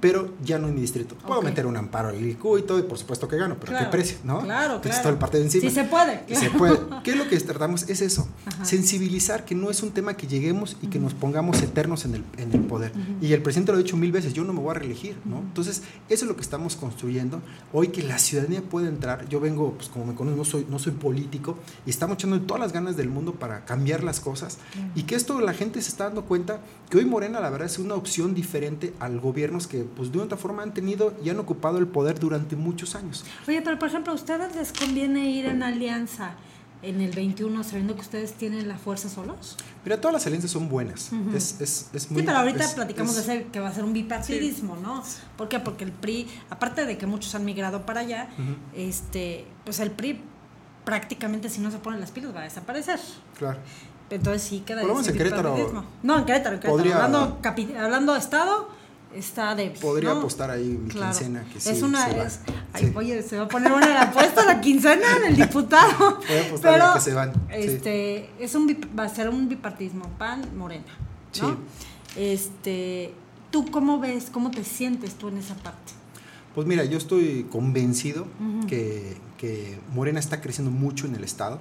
pero ya no en mi distrito. Puedo meter un amparo al IQ y todo, y por supuesto que gano, pero ¿a qué precio? ¿no? Claro, claro. todo el partido encima. Sí se puede. Se puede. ¿Qué es lo que tratamos? Es eso, sensibilizar que no es un tema que lleguemos y que nos pongamos eternos en el, en el poder. Y el presidente lo ha dicho mil veces, yo no me voy a reelegir, ¿no? Entonces, eso es lo que estamos construyendo. Hoy que la ciudadanía puede entrar, yo vengo, pues como me conocen, no soy, no soy político, y estamos echando todas las ganas del mundo para cambiar las cosas, y que esto la gente se está dando cuenta que hoy Morena la verdad es una opción diferente al gobiernos que pues de otra forma han tenido y han ocupado el poder durante muchos años. Oye, pero por ejemplo, ¿a ustedes les conviene ir en alianza en el 21 sabiendo que ustedes tienen la fuerza solos? Mira, todas las alianzas son buenas. es, es, es, muy, sí, pero ahorita platicamos de que va a ser un bipartidismo, ¿no? ¿Por qué? Porque el PRI, aparte de que muchos han migrado para allá, este, pues el PRI prácticamente si no se ponen las pilas va a desaparecer. Claro. Entonces sí queda menos en Querétaro. No, en Querétaro, en Querétaro. Podría, hablando, hablando Estado, está de Podría apostar ahí mi quincena. Que sí, es una. Es, ay, Oye, se va a poner buena la apuesta la quincena del diputado. Voy a apostar Pero, que se van. Este, es un, va a ser un bipartismo, pan, morena. ¿no? Sí. Este, ¿Tú cómo ves, cómo te sientes tú en esa parte? Pues mira, yo estoy convencido que, Morena está creciendo mucho en el Estado.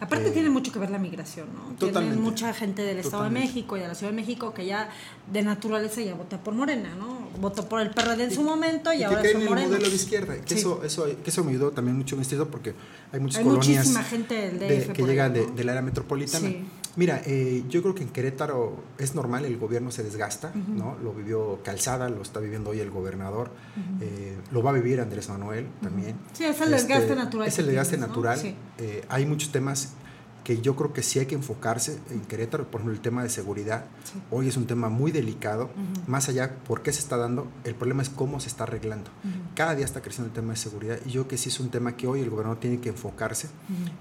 Aparte eh, tiene mucho que ver la migración, ¿no? Totalmente. Tiene mucha gente del Estado de México y de la Ciudad de México que ya de naturaleza ya vota por Morena, ¿no? Votó por el PRD en su momento y, ahora son en el modelo de izquierda. Que, eso, eso, que eso me ayudó también mucho en este porque hay muchas colonias gente que llegan de, del área metropolitana. Mira, eh, yo creo que en Querétaro es normal, el gobierno se desgasta, ¿no? Lo vivió Calzada, lo está viviendo hoy el gobernador, eh, lo va a vivir Andrés Manuel también. Sí, es el desgaste este, natural. Es el desgaste natural. Eh, hay muchos temas que yo creo que sí hay que enfocarse en Querétaro, por ejemplo, el tema de seguridad. Hoy es un tema muy delicado, más allá por qué se está dando, el problema es cómo se está arreglando. Cada día está creciendo el tema de seguridad y yo creo que sí es un tema que hoy el gobernador tiene que enfocarse.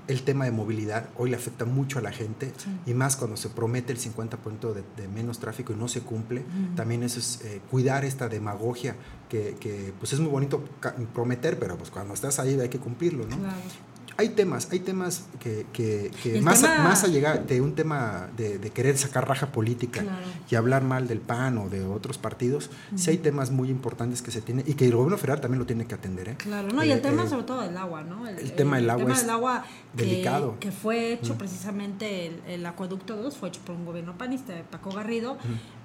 El tema de movilidad hoy le afecta mucho a la gente y más cuando se promete el 50% de, de, menos tráfico y no se cumple. También eso es eh, cuidar esta demagogia que, que, pues es muy bonito prometer, pero pues cuando estás ahí hay que cumplirlo, ¿no? Hay temas, hay temas que, que, que más, más allá de un tema de, querer sacar raja política y hablar mal del PAN o de otros partidos, sí hay temas muy importantes que se tienen y que el gobierno federal también lo tiene que atender. ¿eh? Claro, no, y el eh, tema eh, sobre todo del agua, ¿no? El, tema del agua, es agua delicado. Que fue hecho precisamente el, el, acueducto 2, fue hecho por un gobierno panista de Paco Garrido,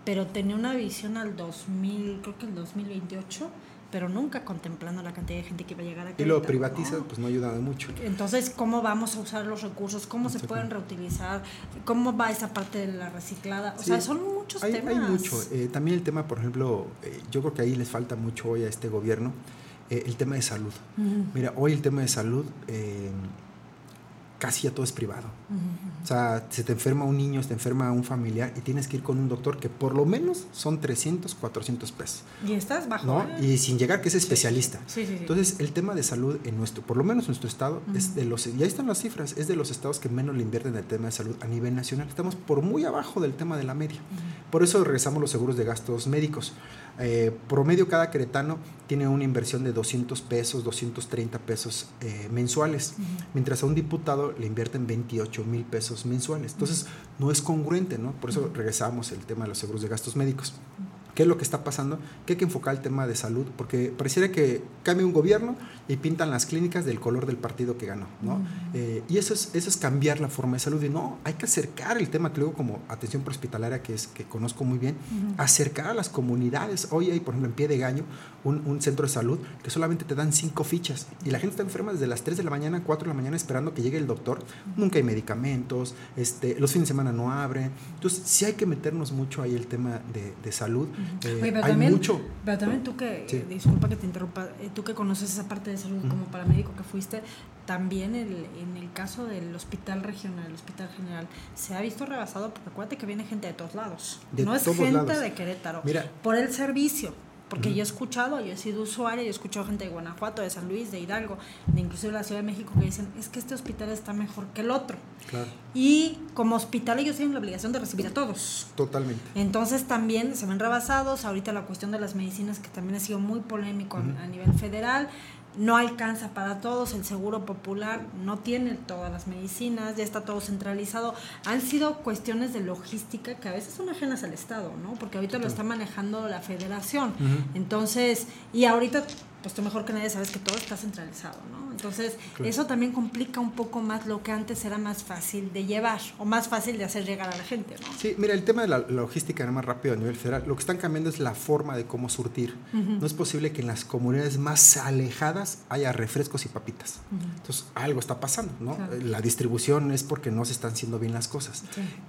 pero tenía una visión al 2000, creo que el 2028 pero nunca contemplando la cantidad de gente que va a llegar aquí. Y lo privatiza, pues no ayuda de mucho. Entonces, ¿cómo vamos a usar los recursos? ¿Cómo se pueden reutilizar? ¿Cómo va esa parte de la reciclada? O sea, son muchos temas. Hay mucho. Eh, también el tema, por ejemplo, eh, yo creo que ahí les falta mucho hoy a este gobierno, eh, el tema de salud. Mira, hoy el tema de salud casi ya todo es privado. O sea, se te enferma un niño, se te enferma un familiar y tienes que ir con un doctor que por lo menos son 300, 400 pesos. Y estás bajo. ¿no? ¿eh? Y sin llegar que es especialista. Entonces, el tema de salud en nuestro, por lo menos en nuestro estado, es de los, y ahí están las cifras, es de los estados que menos le invierten en el tema de salud a nivel nacional. Estamos por muy abajo del tema de la media. Por eso regresamos los seguros de gastos médicos. Eh, promedio cada queretano tiene una inversión de 200 pesos, 230 pesos eh, mensuales, mientras a un diputado le invierten 28 mil pesos mensuales. Entonces, no es congruente, ¿no? Por eso regresamos el tema de los seguros de gastos médicos. ¿Qué es lo que está pasando? Que hay que enfocar el tema de salud, porque pareciera que cambia un gobierno y pintan las clínicas del color del partido que ganó, ¿no? Eh, y eso es, eso es cambiar la forma de salud. Y no, hay que acercar el tema luego como atención prehospitalaria, que es que conozco muy bien, acercar a las comunidades. Hoy hay, por ejemplo, en Pie de Gaño, un, un, centro de salud que solamente te dan cinco fichas y la gente está enferma desde las 3 de la mañana, 4 de la mañana esperando que llegue el doctor. Nunca hay medicamentos, este, los fines de semana no abren. Entonces, sí hay que meternos mucho ahí el tema de, de salud. Eh, pero hay también, mucho. Pero también tú que, disculpa que te interrumpa, eh, tú que conoces esa parte de salud como paramédico que fuiste, también el, en el caso del hospital regional, el hospital general, se ha visto rebasado porque acuérdate que viene gente de todos lados. no es gente de Querétaro. Mira, por el servicio. Porque yo he escuchado, yo he sido usuaria, yo he escuchado gente de Guanajuato, de San Luis, de Hidalgo, de inclusive la Ciudad de México, que dicen, es que este hospital está mejor que el otro. Y como hospital ellos tienen la obligación de recibir a todos. Totalmente. Entonces también se ven rebasados. Ahorita la cuestión de las medicinas, que también ha sido muy polémico a nivel federal no alcanza para todos, el seguro popular no tiene todas las medicinas, ya está todo centralizado. Han sido cuestiones de logística que a veces son ajenas al Estado, ¿no? Porque ahorita lo está manejando la federación. Entonces, y ahorita, pues tú mejor que nadie sabes que todo está centralizado, ¿no? Entonces, eso también complica un poco más lo que antes era más fácil de llevar o más fácil de hacer llegar a la gente, ¿no? Sí, mira, el tema de la logística era más rápido a nivel federal. Lo que están cambiando es la forma de cómo surtir. No es posible que en las comunidades más alejadas haya refrescos y papitas. Entonces, algo está pasando, ¿no? La distribución es porque no se están haciendo bien las cosas.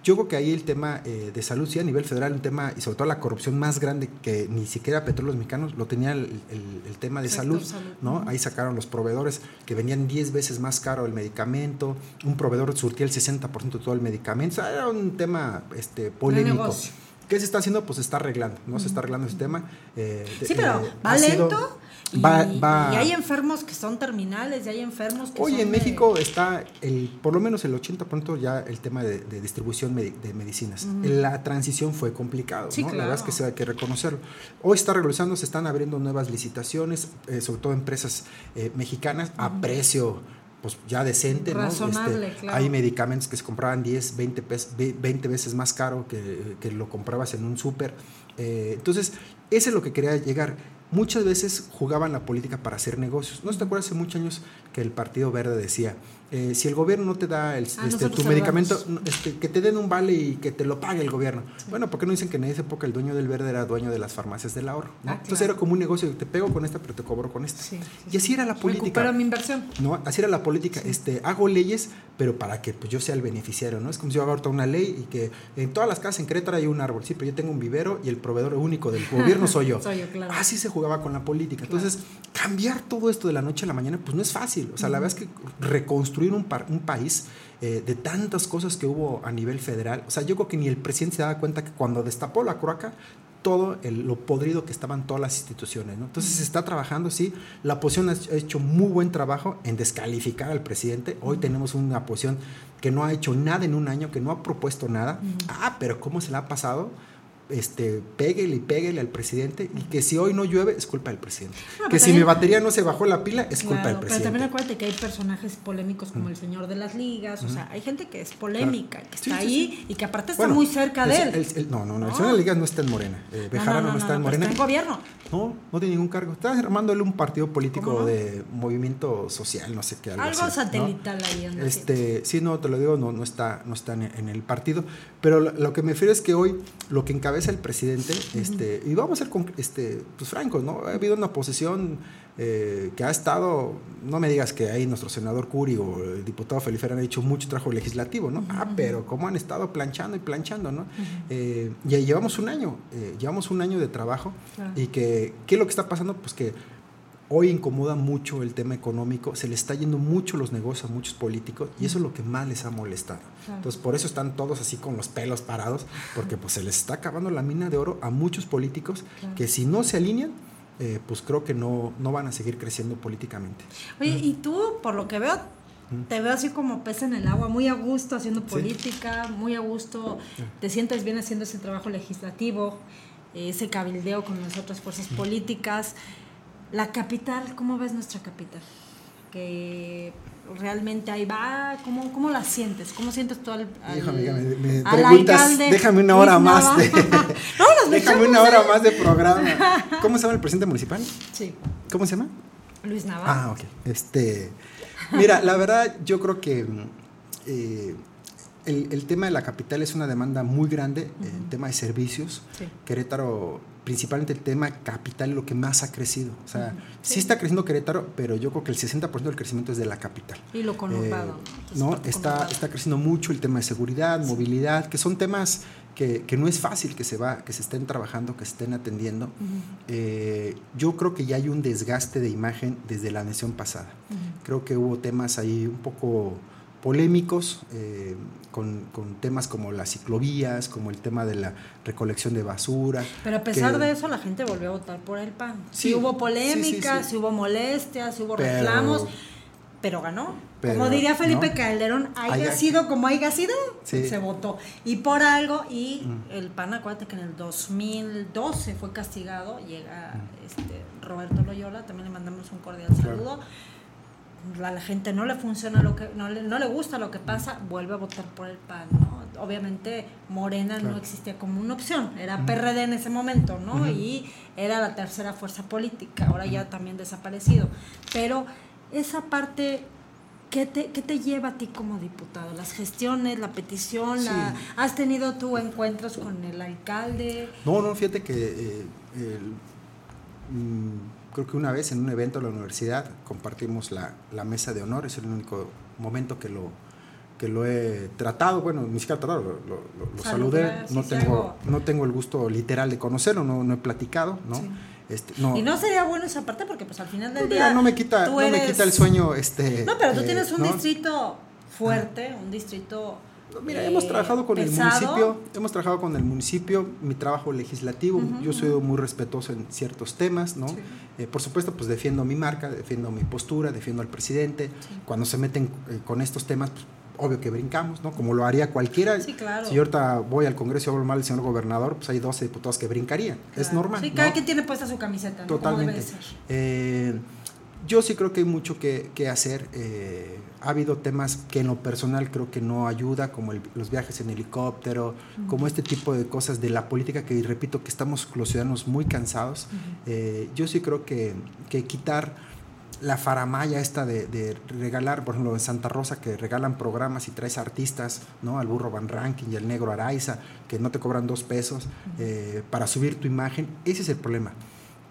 Yo creo que ahí el tema eh, de salud, sí, a nivel federal, un tema, y sobre todo la corrupción más grande que ni siquiera Petróleos Mexicanos lo tenía el, tema de salud, ¿no? Ahí sacaron los proveedores que venían 10 veces más caro el medicamento, un proveedor surtía el 60% de todo el medicamento, era un tema este, polémico. ¿Qué se está haciendo? Pues se está arreglando, ¿no? Se está arreglando ese tema. Eh, sí, pero eh, va lento. Y, hay enfermos que son terminales, y hay enfermos que Hoy en México está, el, por lo menos el 80% ya el tema de, distribución de medicinas. La transición fue complicado, ¿no? La verdad es que se hay que reconocerlo. Hoy está regresando, se están abriendo nuevas licitaciones, eh, sobre todo empresas mexicanas, a precio pues ya decente, ¿no? Este, hay medicamentos que se compraban 10, 20, 20 veces más caro que, que lo comprabas en un súper. Eh, entonces, ese es lo que quería llegar muchas veces jugaban la política para hacer negocios. ¿No te acuerdas hace muchos años que el Partido Verde decía, eh, si el gobierno no te da el, ah, este, tu medicamento, este, que te den un vale y que te lo pague el gobierno? Bueno, ¿por qué no dicen que en esa época el dueño del verde era dueño de las farmacias del ahorro? Ah, Entonces era como un negocio, te pego con esta, pero te cobro con esta. y así era la política. Recupero mi inversión. No, así era la política. Este, hago leyes, pero para que pues, yo sea el beneficiario, ¿no? Es como si yo ahorita una ley y que en todas las casas en Querétaro hay un árbol, sí, pero yo tengo un vivero y el proveedor único del gobierno soy yo. soy yo, claro. Así se jugaba con la política. Entonces, cambiar todo esto de la noche a la mañana, pues no es fácil. O sea, la verdad es que reconstruir un, un país eh, de tantas cosas que hubo a nivel federal, o sea, yo creo que ni el presidente se daba cuenta que cuando destapó la croaca, todo lo podrido que estaban todas las instituciones. ¿no? Entonces se está trabajando, sí, la oposición ha hecho muy buen trabajo en descalificar al presidente. Hoy tenemos una oposición que no ha hecho nada en un año, que no ha propuesto nada. Ah, pero ¿cómo se le ha pasado? Este, péguele y péguele al presidente y que si hoy no llueve es culpa del presidente. que si mi batería no se bajó la pila es culpa del presidente. Pero también acuérdate que hay personajes polémicos como el señor de las ligas, o sea, hay gente que es polémica, que está ahí y que aparte está muy cerca de él. no, no, no, el señor de las ligas no está en Morena. Eh, Bejarano no, está en Morena. Está en gobierno. No, no tiene ningún cargo. Está armándole un partido político de movimiento social, no sé qué. Algo, algo satelital ahí. Este, sí, no, te lo digo, no, no está, no está en, el partido. Pero lo, que me refiero es que hoy lo que encabeza es el presidente, este, y vamos a ser este, pues, francos, ¿no? Ha habido una posición eh, que ha estado, no me digas que ahí nuestro senador Curi o el diputado Felipe han hecho mucho trabajo legislativo, ¿no? Ah, pero cómo han estado planchando y planchando, ¿no? Eh, y llevamos un año, eh, llevamos un año de trabajo y que, ¿qué es lo que está pasando? Pues que Hoy incomoda mucho el tema económico, se le está yendo mucho los negocios a muchos políticos y eso es lo que más les ha molestado. Entonces, por eso están todos así con los pelos parados, porque pues se les está acabando la mina de oro a muchos políticos que si no se alinean, eh, pues creo que no, no van a seguir creciendo políticamente. Oye, y tú, por lo que veo, te veo así como pez en el agua, muy a gusto haciendo política, muy a gusto, te sientes bien haciendo ese trabajo legislativo, ese cabildeo con las otras fuerzas políticas. La capital, ¿cómo ves nuestra capital? Que realmente ahí va, ¿cómo, cómo la sientes? ¿Cómo sientes tú al, déjame, me, preguntas, déjame una hora más de no, déjame una hora más de programa. ¿Cómo se llama el presidente municipal? Sí. ¿Cómo se llama? Luis Nava. Ah, ok. Este, mira, la verdad yo creo que eh, el, tema de la capital es una demanda muy grande, el tema de servicios. Querétaro, principalmente el tema capital, lo que más ha crecido. O sea, sí. está creciendo Querétaro, pero yo creo que el 60% del crecimiento es de la capital. Y lo conurbado. Eh, ¿no? Está, está creciendo mucho el tema de seguridad, movilidad, que son temas que, que, no es fácil que se, va, que se estén trabajando, que se estén atendiendo. Eh, yo creo que ya hay un desgaste de imagen desde la nación pasada. Creo que hubo temas ahí un poco polémicos, eh, con, temas como las ciclovías, como el tema de la recolección de basura. Pero a pesar de eso, la gente volvió a votar por el PAN. Sí, hubo polémicas, sí, hubo molestias, hubo reclamos, pero ganó. como diría Felipe Calderón, haya, sido como haya sido, se votó. Y por algo, y mm. el PAN, acuérdate que en el 2012 fue castigado, llega mm. este, Roberto Loyola, también le mandamos un cordial saludo a la gente no le funciona lo que no le, no le gusta lo que pasa vuelve a votar por el PAN ¿no? obviamente Morena no existía como una opción era PRD en ese momento no y era la tercera fuerza política ahora ya también desaparecido pero esa parte ¿Qué te, ¿Qué te lleva a ti como diputado? ¿Las gestiones, la petición? ¿Has tenido tú encuentros con el alcalde? No, no, fíjate que eh, el, mm, creo que una vez en un evento de la universidad compartimos la, la mesa de honor, es el único momento que lo, que lo he tratado, bueno, ni siquiera tratado, lo, saludé, no, tengo, no tengo el gusto literal de conocerlo, no, no he platicado, ¿no? Este, no. Y no sería bueno esa parte porque pues al final del día... No me quita, no me quita el sueño, este... No, pero tú tienes un distrito fuerte, un distrito Mira, hemos trabajado con el municipio, hemos trabajado con el municipio, mi trabajo legislativo, yo soy muy respetuoso en ciertos temas, ¿no? Eh, por supuesto, pues defiendo mi marca, defiendo mi postura, defiendo al presidente. Cuando se meten eh, con estos temas, pues obvio que brincamos, ¿no? Como lo haría cualquiera. Sí, claro. Si yo ahorita voy al Congreso y hablo mal del señor gobernador, pues hay 12 diputados que brincarían. Es normal. Sí, cada quien tiene puesta su camiseta, ¿no? Totalmente. Eh, yo sí creo que hay mucho que, que hacer. Eh, ha habido temas que en lo personal creo que no ayuda, como los viajes en helicóptero, como este tipo de cosas de la política que, repito, que estamos los ciudadanos muy cansados. Eh, yo sí creo que, que, quitar la faramaya esta de, regalar, por ejemplo, en Santa Rosa, que regalan programas y traes artistas, ¿no? Al burro Van Ranking y al negro Araiza, que no te cobran dos pesos eh, para subir tu imagen, ese es el problema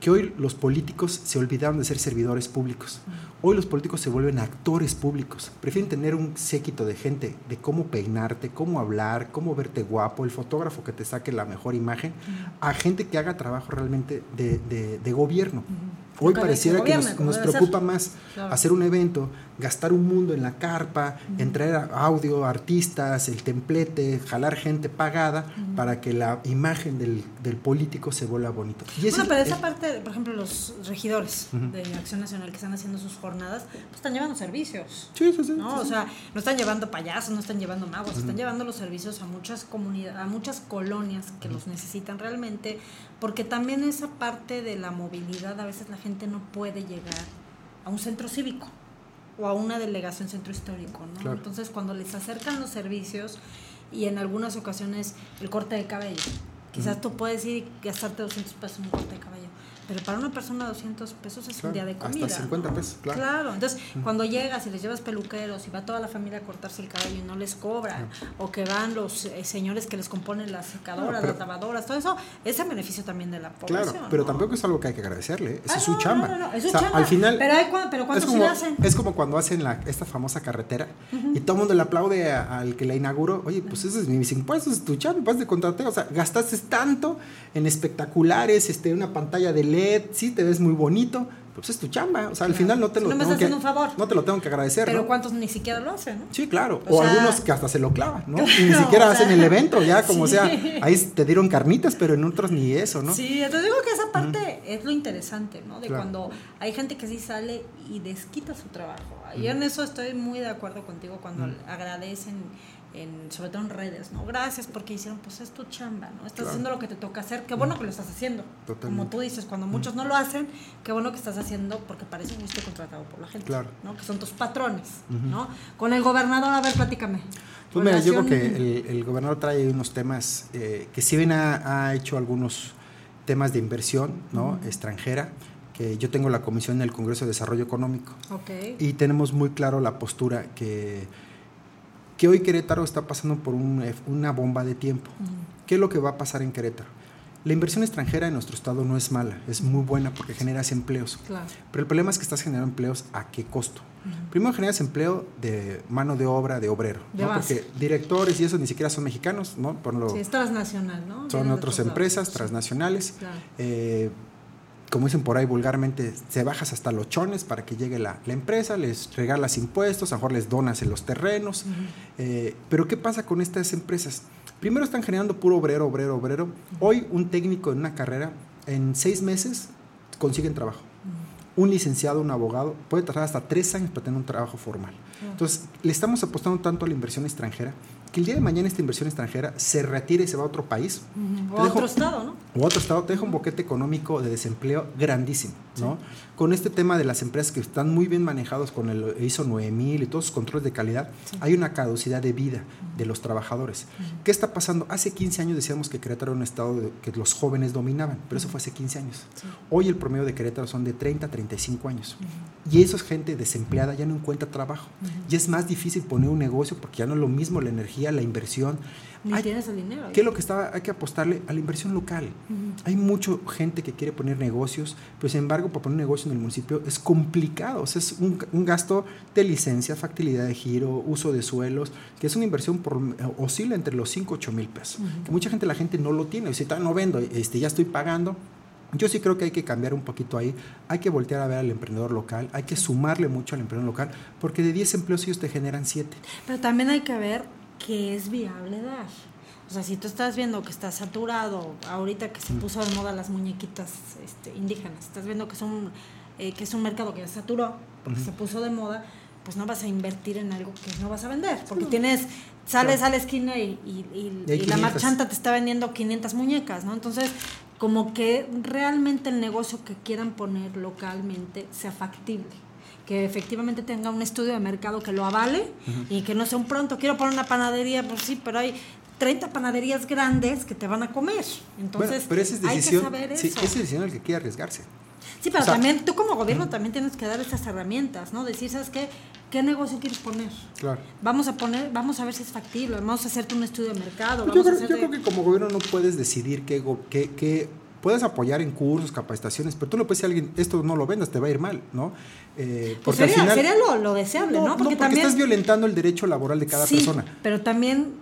que hoy los políticos se olvidaron de ser servidores públicos. Hoy los políticos se vuelven actores públicos. Prefieren tener un séquito de gente de cómo peinarte, cómo hablar, cómo verte guapo, el fotógrafo que te saque la mejor imagen, a gente que haga trabajo realmente de, gobierno. Hoy pareciera que nos, preocupa más hacer un evento, gastar un mundo en la carpa, entrar audio, artistas, el templete, jalar gente pagada para que la imagen del, político se vuelva bonito. bueno, pero esa parte, por ejemplo, los regidores de Acción Nacional que están haciendo sus jornadas, pues están llevando servicios. Sí, sí, sí. ¿no? O sea, no están llevando payasos, no están llevando magos, están llevando los servicios a muchas comunidades, a muchas colonias que los necesitan realmente, porque también esa parte de la movilidad a veces la gente no puede llegar a un centro cívico o a una delegación centro histórico, ¿no? Entonces, cuando les acercan los servicios y en algunas ocasiones el corte de cabello, quizás tú puedes ir y gastarte 200 pesos en un corte de cabello pero para una persona 200 pesos es un día de comida. Hasta 50 pesos, claro. Claro, entonces cuando llegas y les llevas peluqueros y va toda la familia a cortarse el cabello y no les cobran, o que van los eh, señores que les componen las secadoras, las lavadoras, todo eso, es el beneficio también de la población. Claro, pero tampoco es algo que hay que agradecerle, ¿eh? es su chamba. No, no, es su chamba. Al final, pero, hay, pero ¿cuántos como, hacen? Es como cuando hacen la, esta famosa carretera y todo el mundo le aplaude al que la inauguró, oye, pues eso es mis impuestos, es tu chamba, vas de contratar, o sea, gastaste tanto en espectaculares, este, una pantalla de LED, sí te ves muy bonito, pues es tu chamba. O sea, al final no te lo no tengo que, un favor. No te lo tengo que agradecer. Pero cuántos ni siquiera lo hacen, ¿no? Sí, claro. O, algunos que hasta se lo clavan, ¿no? Y ni siquiera hacen el evento, ya como sea. Ahí te dieron carnitas, pero en otros ni eso, ¿no? Sí, te digo que esa parte es lo interesante, ¿no? De cuando hay gente que sí sale y desquita su trabajo. Y en eso estoy muy de acuerdo contigo cuando agradecen en, sobre todo en redes, ¿no? Gracias porque hicieron, pues es tu chamba, ¿no? Estás haciendo lo que te toca hacer, qué bueno que lo estás haciendo. Como tú dices, cuando muchos no lo hacen, qué bueno que estás haciendo porque parece que estoy contratado por la gente, ¿no? Que son tus patrones, ¿no? Con el gobernador, a ver, platícame. Pues mira, yo creo que el, gobernador trae unos temas eh, que si bien ha, hecho algunos temas de inversión, ¿no? Extranjera, que yo tengo la comisión del Congreso de Desarrollo Económico. Okay. Y tenemos muy claro la postura que que hoy Querétaro está pasando por una bomba de tiempo. ¿Qué es lo que va a pasar en Querétaro? La inversión extranjera en nuestro estado no es mala, es muy buena porque generas empleos. Pero el problema es que estás generando empleos a qué costo. Primero generas empleo de mano de obra, de obrero, porque directores y eso ni siquiera son mexicanos, ¿no? Por lo, sí, es transnacional, ¿no? Son otras empresas transnacionales. Eh, como dicen por ahí vulgarmente, se bajas hasta los chones para que llegue la, la empresa, les regalas impuestos, a lo mejor les donas en los terrenos. Eh, pero ¿qué pasa con estas empresas? Primero están generando puro obrero, obrero, obrero. Hoy un técnico en una carrera, en seis meses, consiguen trabajo. Un licenciado, un abogado, puede tardar hasta tres años para tener un trabajo formal. Entonces, le estamos apostando tanto a la inversión extranjera que el día de mañana esta inversión extranjera se retire y se va a otro país. O a otro estado, ¿no? O a otro estado, te deja un boquete económico de desempleo grandísimo, ¿no? Con este tema de las empresas que están muy bien manejados con el ISO 9000 y todos los controles de calidad, hay una caducidad de vida de los trabajadores. ¿Qué está pasando? Hace 15 años decíamos que Querétaro era un estado que los jóvenes dominaban, pero eso fue hace 15 años. Hoy el promedio de Querétaro son de 30 a 35 años. Y eso es gente desempleada, ya no encuentra trabajo. Y es más difícil poner un negocio porque ya no es lo mismo la energía, la inversión. Ni Hay- tienes el dinero. ¿Qué es lo que está, hay que apostarle a la inversión local? Hay mucha gente que quiere poner negocios, pero sin embargo, para poner un negocio en el municipio es complicado. O sea, es un, un gasto de licencia, factibilidad de giro, uso de suelos, que es una inversión por oscila entre los 5 8 mil pesos. Que mucha gente, la gente no lo tiene. "Ah, no vendo, este, ya estoy pagando. Yo sí creo que hay que cambiar un poquito ahí. Hay que voltear a ver al emprendedor local, hay que sumarle mucho al emprendedor local, porque de 10 empleos ellos te generan 7. Pero también hay que ver qué es viable dar. O sea, si tú estás viendo que está saturado, ahorita que se puso de moda las muñequitas este, indígenas, estás viendo que es un, eh, que es un mercado que ya saturó, porque se puso de moda, pues no vas a invertir en algo que no vas a vender, porque tienes, sales a la esquina y, y- y- Y hay y la 500. marchanta te está vendiendo 500 muñecas, ¿no? Entonces, como que realmente el negocio que quieran poner localmente sea factible que efectivamente tenga un estudio de mercado que lo avale y que no sea un pronto, quiero poner una panadería, pues sí, pero hay 30 panaderías grandes que te van a comer. Entonces, bueno, pero esa es hay que saber sí, eso. esa es decisión del que quiere arriesgarse. Sí, pero O sea, también tú como gobierno también tienes que dar estas herramientas, ¿no? Decir, ¿sabes qué? ¿Qué negocio quieres poner? Claro. Vamos a poner, vamos a ver si es factible, vamos a hacerte un estudio de mercado. Yo vamos a creo, yo hacerte- creo que como gobierno no puedes decidir qué, qué- qué- puedes apoyar en cursos, capacitaciones, pero tú no puedes decir a alguien, esto no lo vendas, te va a ir mal, ¿no? Eh, Pues porque al sería, final... sería lo, lo deseable, ¿no? porque, estás violentando el derecho laboral de cada sí, persona. Pero también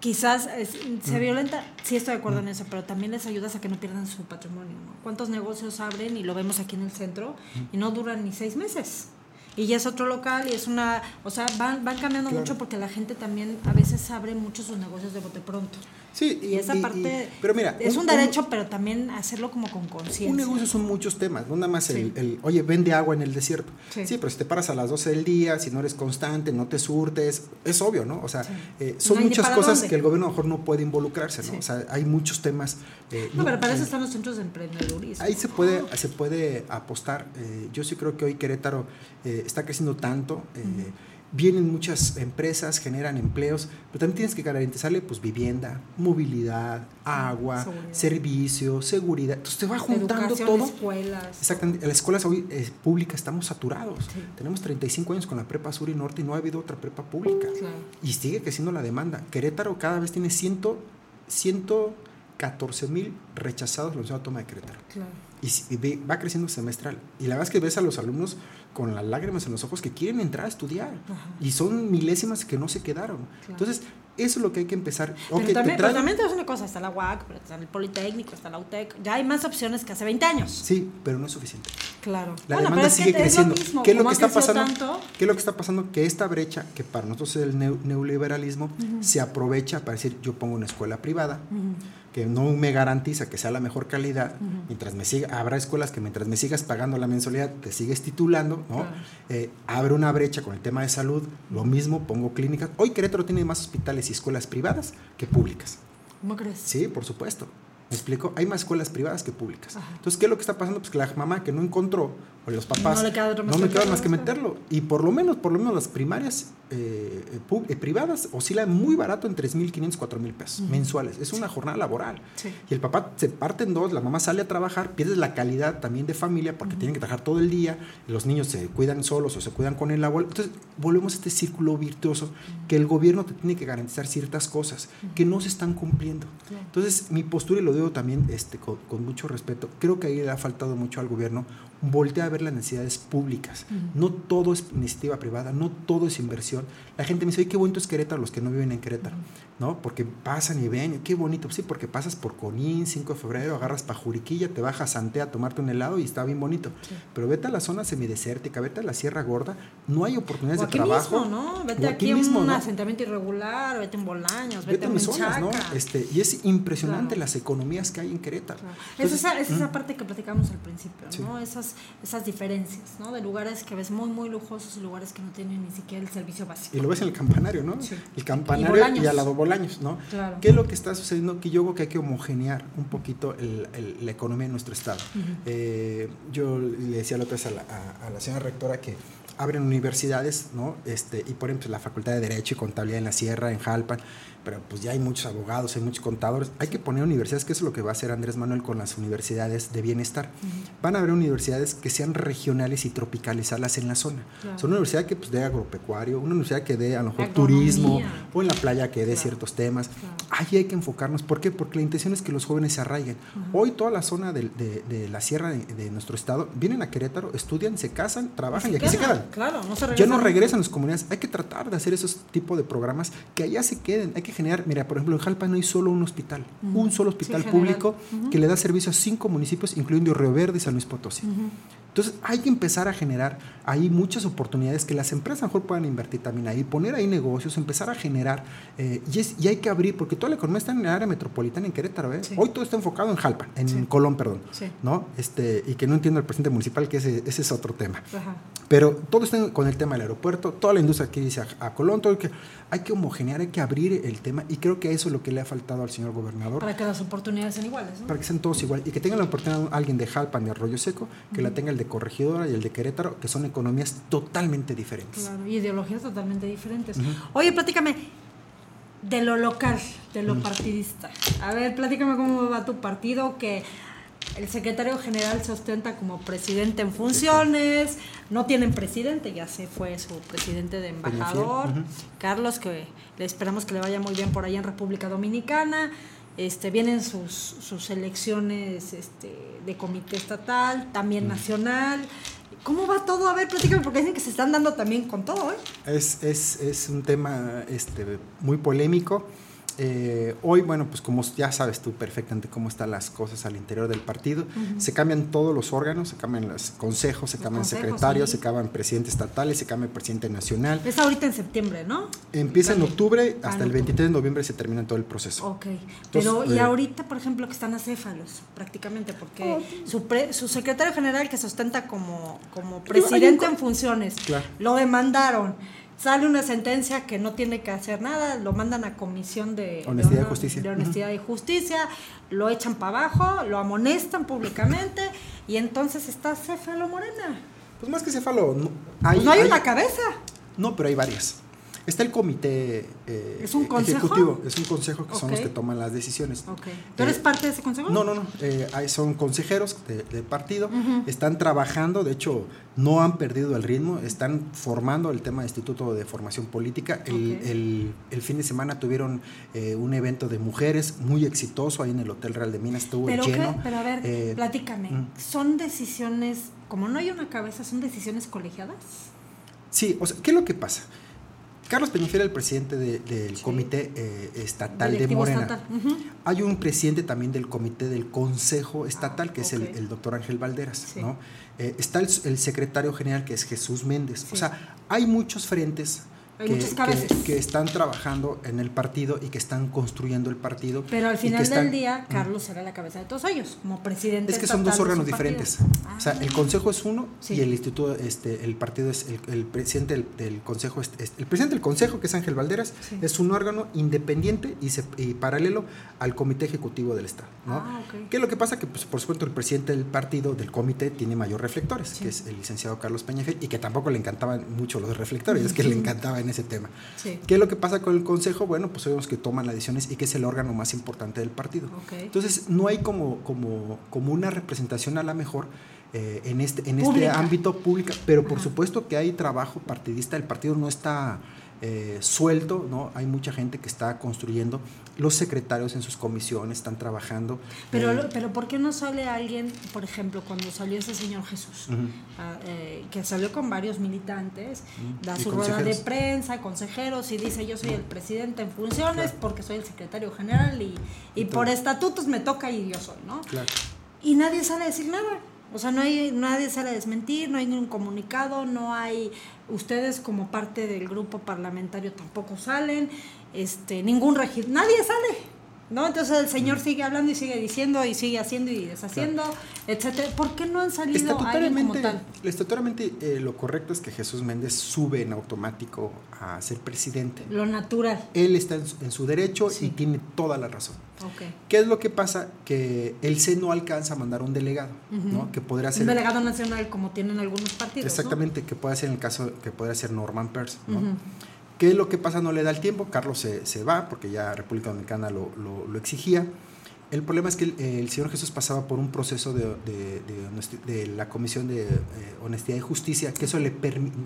quizás es- se violenta, sí estoy de acuerdo en eso, pero también les ayudas a que no pierdan su patrimonio. ¿no? ¿Cuántos negocios abren y lo vemos aquí en el centro y no duran ni seis meses? Y ya es otro local y es una, o sea, van, van cambiando Claro. mucho porque la gente también a veces abre mucho sus negocios de bote pronto. Sí, Y, esa parte pero mira, es un, un- derecho, pero también hacerlo como con conciencia. Un negocio son muchos temas, no nada más el, Sí. el, oye, vende agua en el desierto. Sí. Sí. pero si te paras a las 12 del día, si no eres constante, no te surtes, es obvio, ¿no? O sea, eh, son No muchas cosas dónde. que el gobierno a lo mejor no puede involucrarse, ¿no? O sea, hay muchos temas. eh, No, pero para eso están los centros de emprendedurismo. Ahí se puede, se puede apostar. eh, yo sí creo que hoy Querétaro eh, está creciendo tanto. eh, Vienen muchas empresas, generan empleos, pero también tienes que garantizarle pues vivienda, movilidad, agua, seguridad. servicios, seguridad. Entonces te va juntando Educación, todo. escuelas. Exactamente. En las escuelas hoy eh, públicas estamos saturados. Sí. Tenemos 35 años con la prepa sur y norte y no ha habido otra prepa pública. Claro. Y sigue creciendo la demanda. Querétaro cada vez tiene 100, 114 mil rechazados la Autónoma de Querétaro. Claro. Y, ve- va creciendo semestral. Y la verdad es que ves a los alumnos con las lágrimas en los ojos que quieren entrar a estudiar. Ajá. Y son milésimas que no se quedaron. Claro. Entonces, eso es lo que hay que empezar. Pero te también, traen- pero también te una cosa, está la UAC, pero está el Politécnico, está la UTEC, ya hay más opciones que hace 20 años. Sí, pero no es suficiente. Claro. La Bueno, demanda pero es sigue que es creciendo. lo mismo, ¿Qué es lo que está pasando? tanto, ¿Qué es lo que está pasando? Que esta brecha, que para nosotros es el neo- neoliberalismo, se aprovecha para decir, yo pongo una escuela privada, que no me garantiza que sea la mejor calidad, mientras me siga, habrá escuelas que mientras me sigas pagando la mensualidad, te sigues titulando, ¿no? Claro. Eh, abre una brecha con el tema de salud, lo mismo, pongo clínicas. Hoy Querétaro tiene más hospitales y escuelas privadas que públicas. ¿Cómo crees? Sí, por supuesto. ¿Me explico? Hay más escuelas privadas que públicas. Ajá. Entonces, ¿qué es lo que está pasando? Pues que la mamá que no encontró, o los papás, No le queda otra más no que me queda más que meterlo. Y por lo menos, por lo menos las primarias eh, eh, eh, privadas oscilan muy barato en 3.500, 4.000 pesos mensuales. Es una jornada laboral. Sí. Y el papá se parte en dos, la mamá sale a trabajar, pierdes la calidad también de familia porque tienen que trabajar todo el día, los niños se cuidan solos o se cuidan con el abuelo. Entonces, volvemos a este círculo virtuoso que el gobierno te tiene que garantizar ciertas cosas que no se están cumpliendo. Entonces, mi postura, y lo digo también este, con, con mucho respeto, creo que ahí le ha faltado mucho al gobierno voltea a ver las necesidades públicas. No todo es iniciativa privada, no todo es inversión. La gente me dice, oye, qué bonito es Querétaro, los que no viven en Querétaro. ¿No? Porque pasan y ven, qué bonito, sí, porque pasas por Conín, 5 de febrero, agarras pa' Juriquilla, te bajas a Santé a tomarte un helado y está bien bonito. Pero vete a la zona semidesértica, vete a la Sierra Gorda, no hay oportunidades O de aquí trabajo. mismo, ¿no? Vete O aquí, a mismo, un ¿no? asentamiento irregular, vete en Bolaños, vete, Vete a en mis zonas, ¿no? Este, y es impresionante Claro. las economías que hay en Querétaro. Claro. es Entonces, esa, es esa mm, parte que platicamos al principio, Sí. ¿no? Esas, esas diferencias, ¿no? De lugares que ves muy, muy lujosos y lugares que no tienen ni siquiera el servicio básico. Y lo ves en el campanario, ¿no? Sí. El Y campanario Bolaños. y, al lado Bolaños, ¿no? Claro. ¿Qué es lo que está sucediendo? Que yo creo que hay que homogenear un poquito el- el- la economía en nuestro estado. Eh, yo le decía la otra vez a la, a- a la señora rectora que abren universidades, ¿no? Este, y ponen pues, la Facultad de Derecho y Contabilidad en la Sierra, en Jalpan, pero pues ya hay muchos abogados, hay muchos contadores. Hay que poner universidades, que eso es lo que va a hacer Andrés Manuel con las universidades de bienestar. Van a haber universidades que sean regionales y tropicalizarlas en la zona. Claro. Son una universidad que pues, dé agropecuario, una universidad que dé a lo mejor turismo, o en la playa que dé Claro. ciertos temas. Claro. Ahí hay que enfocarnos. ¿Por qué? Porque la intención es que los jóvenes se arraiguen. Hoy toda la zona de, de la sierra de, de nuestro estado vienen a Querétaro, estudian, se casan, trabajan y, aquí se quedan. Claro, no se Ya regresan. no regresan a las comunidades. Hay que tratar de hacer esos tipos de programas que allá se queden. Hay que generar, mira, por ejemplo, en Jalpa no hay solo un hospital, un solo hospital público que le da servicio a cinco municipios, incluyendo Río Verde y San Luis Potosí. Entonces hay que empezar a generar ahí muchas oportunidades que las empresas a lo mejor puedan invertir también ahí, poner ahí negocios, empezar a generar eh, y, es- y hay que abrir, porque toda la economía está en el área metropolitana en Querétaro. ¿eh? Sí. Hoy todo está enfocado en Jalpa, en Sí. Colón, perdón. Sí. ¿no? Este, y que no entiendo el presidente municipal, que ese, ese es otro tema. Ajá. Pero todo está con el tema del aeropuerto, toda la industria que dice a, a Colón, todo que hay que homogenear, hay que abrir el tema y creo que eso es lo que le ha faltado al señor gobernador Para que las oportunidades sean iguales, ¿no? para que sean todos igual y que tengan la oportunidad alguien de Jalpan, de Arroyo Seco, que la tenga el de Corregidora y el de Querétaro, que son economías totalmente diferentes. Claro, y ideologías totalmente diferentes. Oye, platícame de lo local, de lo partidista. A ver, platícame cómo va tu partido, que el secretario general se ostenta como presidente en funciones, no tienen presidente, ya se fue su presidente de embajador. Carlos, que le esperamos que le vaya muy bien por allá en República Dominicana. Este, vienen sus, sus elecciones este, de comité estatal, también nacional. ¿Cómo va todo? A ver, platícame, porque dicen que se están dando también con todo, ¿eh? Es, es, es un tema este, muy polémico. Eh, hoy, bueno, pues como ya sabes tú perfectamente cómo están las cosas al interior del partido, se cambian todos los órganos, se cambian los consejos, se Los cambian consejos, secretarios, sí. se cambian presidentes estatales, se cambia el presidente nacional. Es ahorita en septiembre, ¿no? Empieza en octubre, hasta el octubre. 23 de noviembre se termina todo el proceso. Ok. Pero, y eh, ahorita, por ejemplo, que están acéfalos, prácticamente, porque Oh. su, pre- su secretario general que se ostenta como, como presidente en funciones, Claro. lo demandaron. Sale una sentencia que no tiene que hacer nada, lo mandan a comisión de Honestidad y honor- justicia. de honestidad y justicia, lo echan para abajo, lo amonestan públicamente y entonces está Céfalo Morena. Pues más que céfalo, no hay, Pues no hay, hay- una cabeza. No, pero hay varias. Está el comité eh, ¿Es un consejo? ejecutivo, es un consejo que son los que toman las decisiones. ¿Tú eres Eh, parte de ese consejo? No, no, no. eh, son consejeros de- del partido, están trabajando, de hecho, no han perdido el ritmo, están formando el tema de Instituto de Formación Política. El, Ok. el- el fin de semana tuvieron un evento de mujeres muy exitoso ahí en el Hotel Real de Minas, estuvo Pero, lleno. qué- pero a ver, platícame. mm. ¿Son decisiones, como no hay una cabeza, son decisiones colegiadas? Sí, o sea, ¿qué es lo que pasa? Carlos Peñafiel, el presidente de- del Sí. comité eh, estatal de Morena. estatal. Hay un presidente también del comité del Consejo Estatal, Ah, que es el, el doctor Ángel Valderas, Sí. ¿no? Eh, está el, el secretario general, que es Jesús Méndez. Sí. O sea, hay muchos frentes Hay que, muchas que- cabezas. que están trabajando en el partido y que están construyendo el partido. Pero al que final están- del día, Carlos será la cabeza de todos ellos, como presidente Es que son dos órganos diferentes. Ah. O sea, el consejo es uno Sí. y el instituto, este, el partido es el, el presidente del, del consejo, es- es- el presidente del consejo que es Ángel Valderas Sí. es un órgano independiente y, se- y paralelo al comité ejecutivo del estado. ¿no? Ah, ok. ¿Qué es lo que pasa? Que pues, por supuesto el presidente del partido, del comité, tiene mayor reflectores, Sí. que es el licenciado Carlos Peñafiel y que tampoco le encantaban mucho los reflectores, es que le encantaba en ese tema. Sí. ¿Qué es lo que pasa con el consejo? Bueno, pues sabemos que toman las decisiones y que es el órgano más importante del partido. Entonces, no hay como, como, como una representación a la mejor eh, en este, en este ámbito público, pero por Ajá. supuesto que hay trabajo partidista, el partido no está eh, suelto, ¿no? Hay mucha gente que está construyendo, los secretarios en sus comisiones están trabajando. Pero, eh, pero ¿por qué no sale alguien, por ejemplo, cuando salió ese señor Jesús, eh, que salió con varios militantes, da su rueda de prensa, consejeros, y dice yo soy el presidente en funciones porque soy el secretario general y, y por estatutos me toca y yo soy, ¿no? claro. y nadie sale a decir nada. O sea, no hay nadie sale a desmentir, no hay ningún comunicado, no hay ustedes como parte del grupo parlamentario tampoco salen, este ningún regidor, nadie sale. ¿No? Entonces el señor sigue hablando y sigue diciendo y sigue haciendo y deshaciendo, etcétera. ¿Por qué no han salido alguien como tal? estatutariamente, eh, lo correcto es que Jesús Méndez sube en automático a ser presidente. Lo natural. Él está en su, en su derecho Sí. y tiene toda la razón. ¿Qué es lo que pasa? Que el C no alcanza a mandar un delegado, ¿no? Que podría ser... Un delegado nacional como tienen algunos partidos. ¿no? Exactamente, que puede ser en el caso que podría ser Norman Pearce, ¿no? ¿Qué lo que pasa? No le da el tiempo, Carlos se, se va porque ya República Dominicana lo, lo- exigía. El problema es que el, señor Jesús pasaba por un proceso de, de- la Comisión de eh, Honestidad y Justicia, que eso le,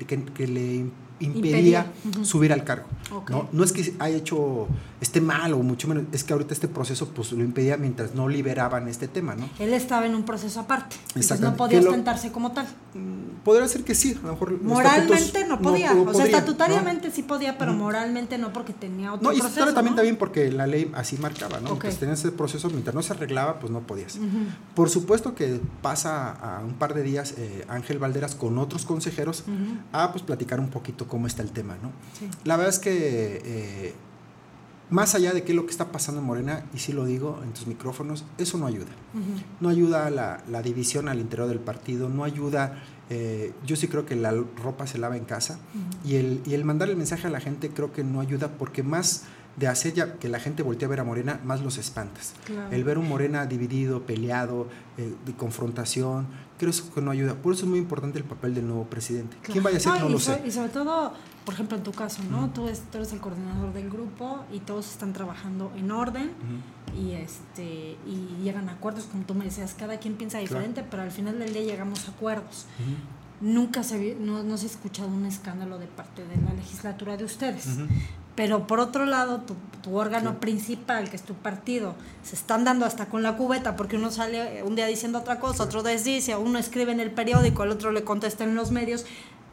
que, que le impedía, subir al cargo. ¿no? no es que haya hecho, esté mal o mucho menos, es que ahorita este proceso pues, lo impedía mientras no liberaban este tema. ¿no? Él estaba en un proceso aparte. Entonces no podía ostentarse como tal. Mm, Podría ser que sí, a lo mejor... Moralmente no podía. no o sea, estatutariamente sí podía, pero moralmente no porque tenía otro No, y proceso. también ¿no? también porque la ley así marcaba, ¿no? Ok. Pues tenías ese proceso, mientras no se arreglaba, pues no podías. Por supuesto que pasa a un par de días eh, Ángel Valderas con otros consejeros a pues platicar un poquito cómo está el tema, ¿no? Sí. La verdad es que eh, más allá de qué es lo que está pasando en Morena, y sí lo digo en tus micrófonos, eso no ayuda. No ayuda a la, la división al interior del partido, no ayuda, eh, yo sí creo que la ropa se lava en casa y, el, y el mandar el mensaje a la gente creo que no ayuda porque más de hacer ya que la gente voltee a ver a Morena, más los espantas. Claro. El ver un Morena dividido, peleado, eh, de confrontación, creo eso que no ayuda. Por eso es muy importante el papel del nuevo presidente. ¿Quién vaya a ser? No, y lo so- sé. Y sobre todo, por ejemplo, en tu caso, ¿no? Tú, es- tú eres el coordinador del grupo y todos están trabajando en orden y este y llegan a acuerdos, como tú me decías, cada quien piensa Claro. diferente, pero al final del día llegamos a acuerdos. Nunca se no, no se ha escuchado un escándalo de parte de la legislatura de ustedes. Pero por otro lado, tu, tu órgano principal, que es tu partido, se están dando hasta con la cubeta, porque uno sale un día diciendo otra cosa, otro día dice, uno escribe en el periódico, el otro le contesta en los medios.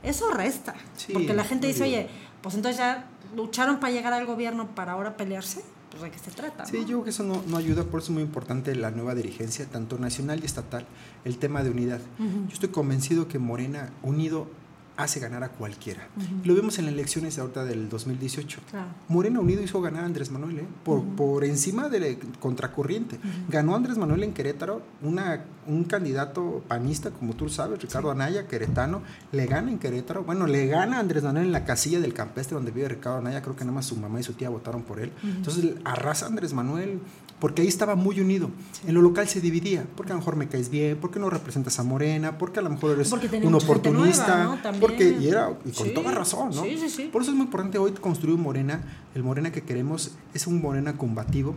Eso resta. Sí, porque la gente dice, oye, pues entonces ya lucharon para llegar al gobierno para ahora pelearse. Pues de qué se trata. Sí, ¿no? yo creo que eso no, no ayuda, por eso es muy importante la nueva dirigencia, tanto nacional y estatal, el tema de unidad. Yo estoy convencido que Morena unido hace ganar a cualquiera. Lo vimos en las elecciones ahorita del 2018. Claro. Morena Unido hizo ganar a Andrés Manuel, ¿eh? por, por encima de la contracorriente. Ganó Andrés Manuel en Querétaro, una, un candidato panista, como tú sabes, Ricardo Anaya, queretano, le gana en Querétaro. Bueno, le gana a Andrés Manuel en la casilla del campestre donde vive Ricardo Anaya, creo que nada más su mamá y su tía votaron por él. Entonces arrasa a Andrés Manuel, porque ahí estaba muy unido. En lo local se dividía, porque a lo mejor me caes bien, porque no representas a Morena, porque a lo mejor eres un oportunista, nueva, ¿no? Porque y era y con Sí, toda razón, ¿no? sí, sí, sí. Por eso es muy importante hoy construir un Morena. El Morena que queremos es un Morena combativo.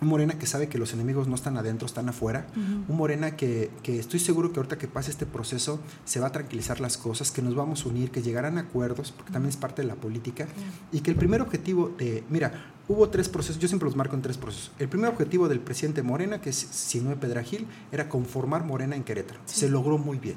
Un Morena que sabe que los enemigos no están adentro, están afuera. Un Morena que, que estoy seguro que ahorita que pase este proceso se va a tranquilizar las cosas, que nos vamos a unir, que llegarán a acuerdos, porque también es parte de la política. Y que el primer objetivo de, mira, hubo tres procesos, yo siempre los marco en tres procesos. El primer objetivo del presidente Morena, que es Sinue Pedragil, era conformar Morena en Querétaro. Se logró muy bien.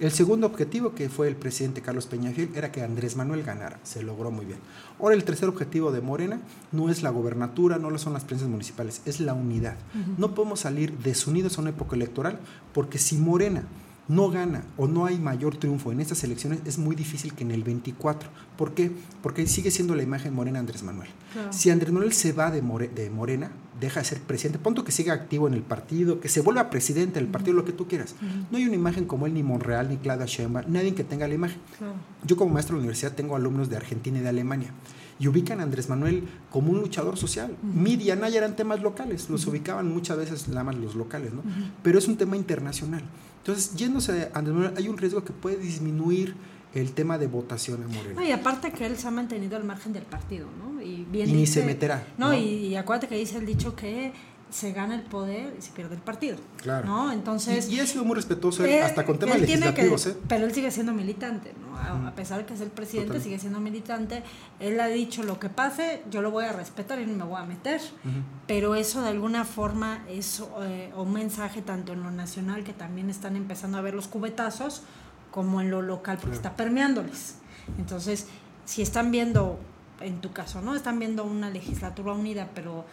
El segundo objetivo, que fue el presidente Carlos Peñafiel, era que Andrés Manuel ganara. Se logró muy bien. Ahora, el tercer objetivo de Morena no es la gobernatura, no lo son las prensas municipales, es la unidad. No podemos salir desunidos a una época electoral, porque si Morena no gana o no hay mayor triunfo en estas elecciones, es muy difícil que en el 24. ¿Por qué? Porque sigue siendo la imagen morena Andrés Manuel. Claro. Si Andrés Manuel se va de, More- de Morena, deja de ser presidente, punto que siga activo en el partido, que se vuelva presidente del partido, lo que tú quieras. No hay una imagen como él, ni Monreal, ni Claudia Sheinbaum, nadie que tenga la imagen. Claro. Yo como maestro de la universidad tengo alumnos de Argentina y de Alemania y ubican a Andrés Manuel como un luchador social. Y Anaya eran temas locales, los ubicaban muchas veces nada más los locales, ¿no? Pero es un tema internacional. Entonces, yéndose de Andrés Manuel, hay un riesgo que puede disminuir el tema de votación en Morena. No, y aparte que él se ha mantenido al margen del partido, ¿no? Y, bien Y ni se meterá, No, ¿no? Y, y acuérdate que dice el dicho que se gana el poder y se pierde el partido. Claro. ¿no? Entonces. Y, y ha sido muy respetuoso él, hasta con temas legislativos, que- ¿eh? Pero él sigue siendo militante, ¿no? A, a pesar de que es el presidente, sigue siendo militante. Él ha dicho lo que pase, yo lo voy a respetar y no me voy a meter. Pero eso de alguna forma es eh, un mensaje tanto en lo nacional, que también están empezando a ver los cubetazos, como en lo local, porque Claro. está permeándoles. Entonces, si están viendo, en tu caso, ¿no? Están viendo una legislatura unida, pero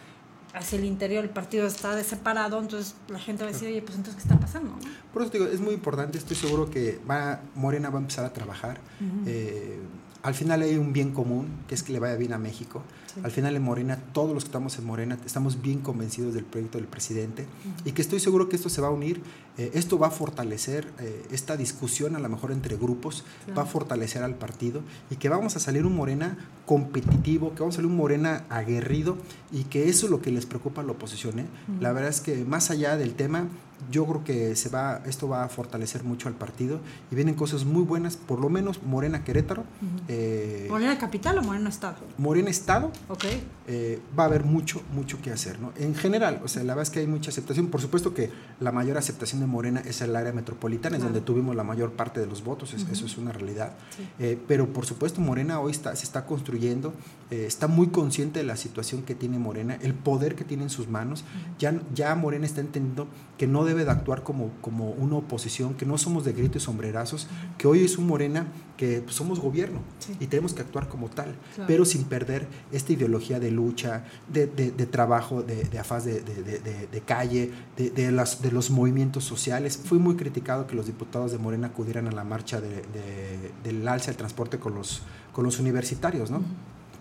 hacia el interior el partido está de separado, entonces la gente va a decir, oye, pues entonces, ¿qué está pasando? Por eso te digo, es muy importante, estoy seguro que va, Morena va a empezar a trabajar. Eh, al final hay un bien común, que es que le vaya bien a México. Sí. Al final en Morena, todos los que estamos en Morena, estamos bien convencidos del proyecto del presidente y que estoy seguro que esto se va a unir, eh, esto va a fortalecer eh, esta discusión a lo mejor entre grupos, Claro. va a fortalecer al partido y que vamos a salir un Morena competitivo, que vamos a salir un Morena aguerrido y que eso es lo que les preocupa a la oposición. ¿eh? La verdad es que más allá del tema, yo creo que se va, esto va a fortalecer mucho al partido y vienen cosas muy buenas, por lo menos Morena Querétaro, eh, ¿Morena Capital o Morena Estado? Morena Estado, Ok. eh, va a haber mucho, mucho que hacer, ¿no? En general, o sea, la verdad es que hay mucha aceptación. Por supuesto que la mayor aceptación de Morena es el área metropolitana, es donde tuvimos la mayor parte de los votos, es- eso es una realidad. Sí. Eh, pero por supuesto, Morena hoy está, se está construyendo, eh, está muy consciente de la situación que tiene Morena, el poder que tiene en sus manos. Ya, ya Morena está entendiendo que no debe de actuar como, como una oposición, que no somos de grito y sombrerazos, que hoy es un Morena que pues, somos gobierno Sí. y tenemos que actuar como tal, Claro. pero sin perder esta ideología de lucha, de, de- de trabajo, de, de de, calle, de, de las, de los movimientos sociales. Fue muy criticado que los diputados de Morena acudieran a la marcha de- de- del alza del transporte con los, con los universitarios, ¿no?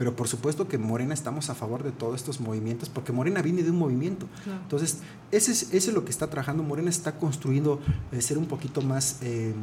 Pero por supuesto que Morena estamos a favor de todos estos movimientos, porque Morena viene de un movimiento. Claro. Entonces, ese es, ese es lo que está trabajando. Morena está construyendo eh, ser un poquito más eh,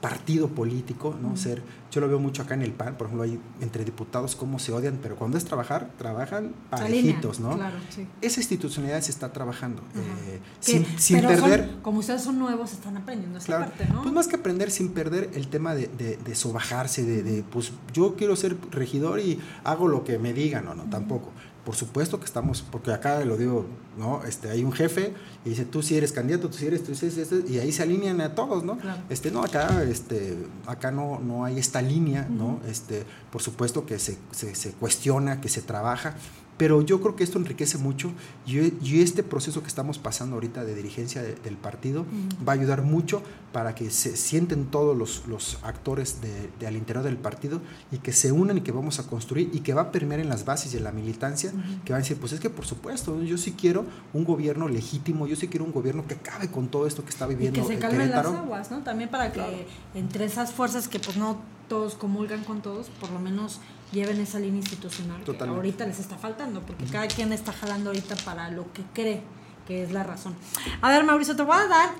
partido político, ¿no? Ser, yo lo veo mucho acá en el PAN, por ejemplo, hay entre diputados cómo se odian, pero cuando es trabajar, trabajan parejitos, ¿no? Claro, sí. Esa institucionalidad se está trabajando, Ajá. eh, Que- sin, sin son- perder... como ustedes son nuevos, están aprendiendo esa Claro, parte, ¿no? pues más que aprender sin perder el tema de, de, de sobajarse, de, de, pues yo quiero ser regidor y hago lo que me digan, no, no, tampoco. Por supuesto que estamos, porque acá lo digo, ¿no? Este, hay un jefe y dice, tú si eres candidato, tú si eres, tú si eres, este", y ahí se alinean a todos, ¿no? Claro. Este, no, acá, este, acá no, no hay esta línea, ¿no? Este, por supuesto que se, se, se cuestiona, que se trabaja, pero yo creo que esto enriquece mucho y, y este proceso que estamos pasando ahorita de dirigencia de- del partido va a ayudar mucho para que se sienten todos los, los actores de, de al interior del partido y que se unan y que vamos a construir y que va a permear en las bases y en la militancia, que van a decir, pues es que por supuesto, yo sí quiero un gobierno legítimo, yo sí quiero un gobierno que acabe con todo esto que está y viviendo que se calmen las aguas, ¿no? También para que Claro. entre esas fuerzas que pues no todos comulgan con todos, por lo menos lleven esa línea institucional que Totalmente. ahorita les está faltando, porque cada quien está jalando ahorita para lo que cree que es la razón. A ver, Mauricio, te voy a dar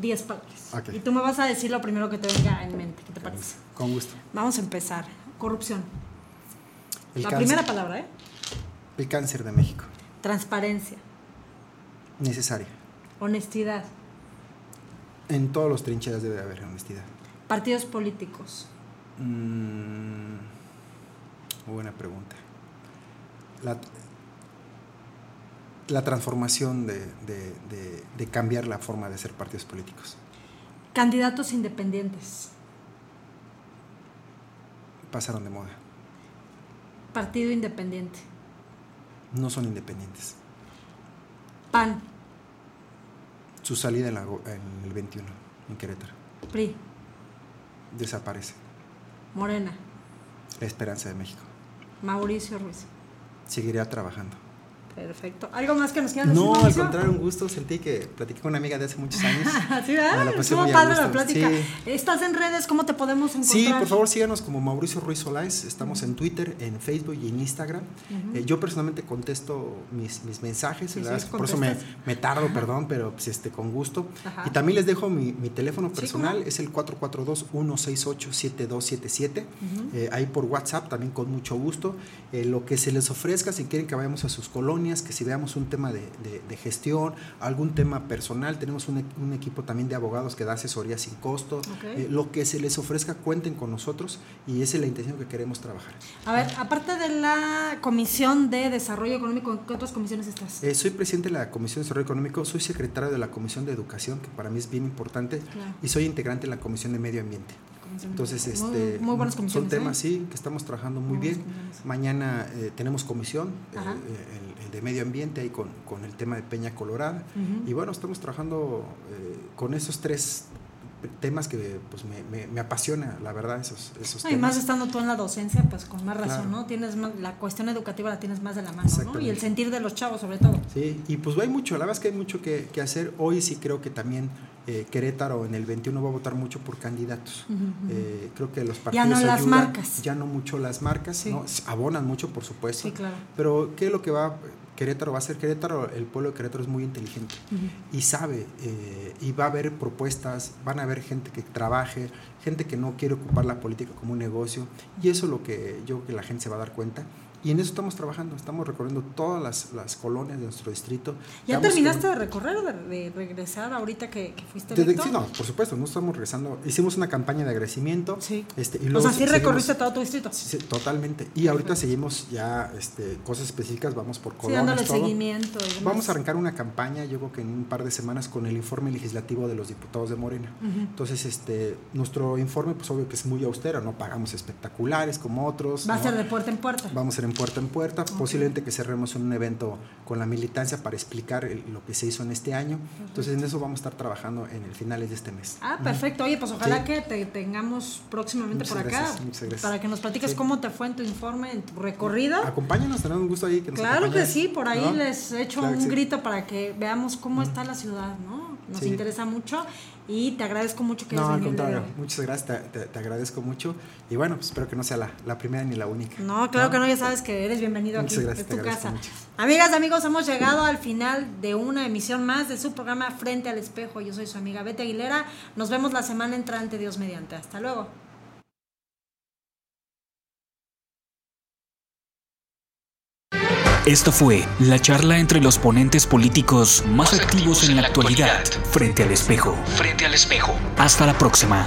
10 palabras. Y tú me vas a decir lo primero que te venga en mente. ¿Qué te parece? Con gusto. Vamos a empezar. Corrupción. El, la cáncer, primera palabra, ¿eh? el cáncer de México. Transparencia. Necesaria. Honestidad. En todos los trincheras debe haber honestidad. Partidos políticos. Mm, buena pregunta. La, la transformación de, de- de- de cambiar la forma de hacer partidos políticos. Candidatos independientes. Pasaron de moda. Partido independiente. No son independientes. PAN. Su salida en, la en el 21, en Querétaro, PRI. desaparece. Morena. La esperanza de México. Mauricio Ruiz. Seguirá trabajando. Perfecto. ¿Algo más que nos quieran decir? No, al contrario, un gusto. Sentí que platiqué con una amiga de hace muchos años. Sí, ¿verdad? pasé Estuvo padre la plática. Sí. ¿Estás en redes? ¿Cómo te podemos encontrar? Sí, por favor síganos como Mauricio Ruiz Solás. Estamos en Twitter, en Facebook y en Instagram. Eh, yo personalmente contesto mis, mis mensajes. Sí, por eso me, me tardo, perdón, pero pues, este, con gusto. Ajá. Y también les dejo mi, mi teléfono personal, es el 442-168-7277. Eh, ahí por WhatsApp también con mucho gusto. Eh, lo que se les ofrezca, si quieren que vayamos a sus colonias colonias, que si veamos un tema de, gestión, algún tema personal, tenemos un, un, equipo también de abogados que da asesoría sin costo. Eh, lo que se les ofrezca, cuenten con nosotros y esa es la intención que queremos trabajar. A ver, aparte de la Comisión de Desarrollo Económico, ¿qué otras comisiones estás? Eh, soy presidente de la Comisión de Desarrollo Económico, soy secretario de la Comisión de Educación, que para mí es bien importante, y soy integrante en la Comisión de Medio Ambiente. Entonces, este, son temas, ¿eh? sí, que estamos trabajando muy, bien. Mañana eh, tenemos comisión eh, de medio ambiente ahí con, con, el tema de Peña Colorada. Y bueno, estamos trabajando con esos tres temas que pues me, me, apasiona, la verdad, esos, esos temas. Y más estando tú en la docencia, pues con más razón, ¿no? Tienes la cuestión educativa la tienes más de la mano, ¿no? Y el sentir de los chavos, sobre todo. Sí, y pues hay mucho, la verdad es que hay mucho que, que hacer. Hoy sí creo que también eh, Querétaro en el 21 va a votar mucho por candidatos. Eh, creo que los partidos ya no las marcas. Ya no mucho las marcas, ¿no? abonan mucho, por supuesto. Sí, claro. Pero ¿qué es lo que va Querétaro va a ser Querétaro, el pueblo de Querétaro es muy inteligente y sabe, eh, y va a haber propuestas, van a haber gente que trabaje, gente que no quiere ocupar la política como un negocio, y eso es lo que yo creo que la gente se va a dar cuenta. Y en eso estamos trabajando, estamos recorriendo todas las, las colonias de nuestro distrito. ¿Ya terminaste de recorrer o de, regresar ahorita que, fuiste electo? Sí, no, por supuesto, no estamos regresando. Hicimos una campaña de agradecimiento. Sí. Este, y o sea, sí recorriste todo tu distrito. Sí, totalmente. Y ahorita seguimos ya este, cosas específicas, vamos por colonias. Sí, dándole seguimiento. vamos a arrancar una campaña, yo creo que en un par de semanas, con el informe legislativo de los diputados de Morena. Entonces, este, nuestro informe, pues obvio que es muy austero, no pagamos espectaculares como otros. Va a ser de puerta en puerta. Vamos a ser puerta en puerta. Posiblemente que cerremos un evento con la militancia para explicar lo que se hizo en este año. Entonces en eso vamos a estar trabajando en el finales de este mes. Ah, perfecto. Oye, pues ojalá que te tengamos próximamente por acá. Para que nos platiques cómo te fue en tu informe, en tu recorrida. Acompáñanos, tenemos un gusto ahí que nos Claro que sí, por ahí les echo un grito para que veamos cómo está la ciudad, ¿no? Nos interesa mucho y te agradezco mucho que No, al contrario, muchas gracias, te, agradezco mucho. Y bueno, pues espero que no sea la, la, primera ni la única. No, claro que no, ya sabes que eres bienvenido aquí, gracias, tu casa. Amigas, amigos, hemos llegado al final de una emisión más de su programa Frente al Espejo. Yo soy su amiga Betty Aguilera. Nos vemos la semana entrante, Dios mediante. Hasta luego. Esto fue la charla entre los ponentes políticos más, activos, en la actualidad, frente al espejo. Frente al espejo. Hasta la próxima.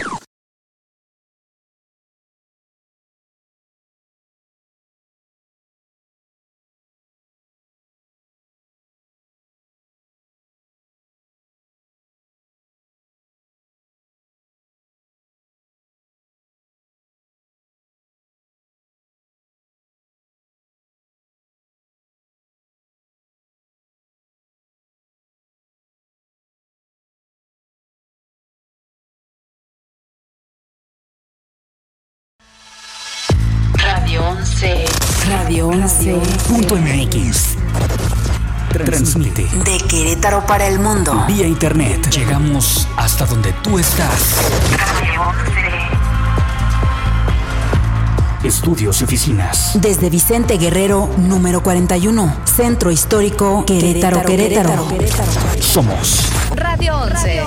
Radio 11. Punto MX. Transmite. De Querétaro para el mundo. Vía internet. Llegamos hasta donde tú estás. Radio 11. Estudios y oficinas. Desde Vicente Guerrero, número 41. Centro Histórico, Querétaro, Querétaro. Somos Radio 11.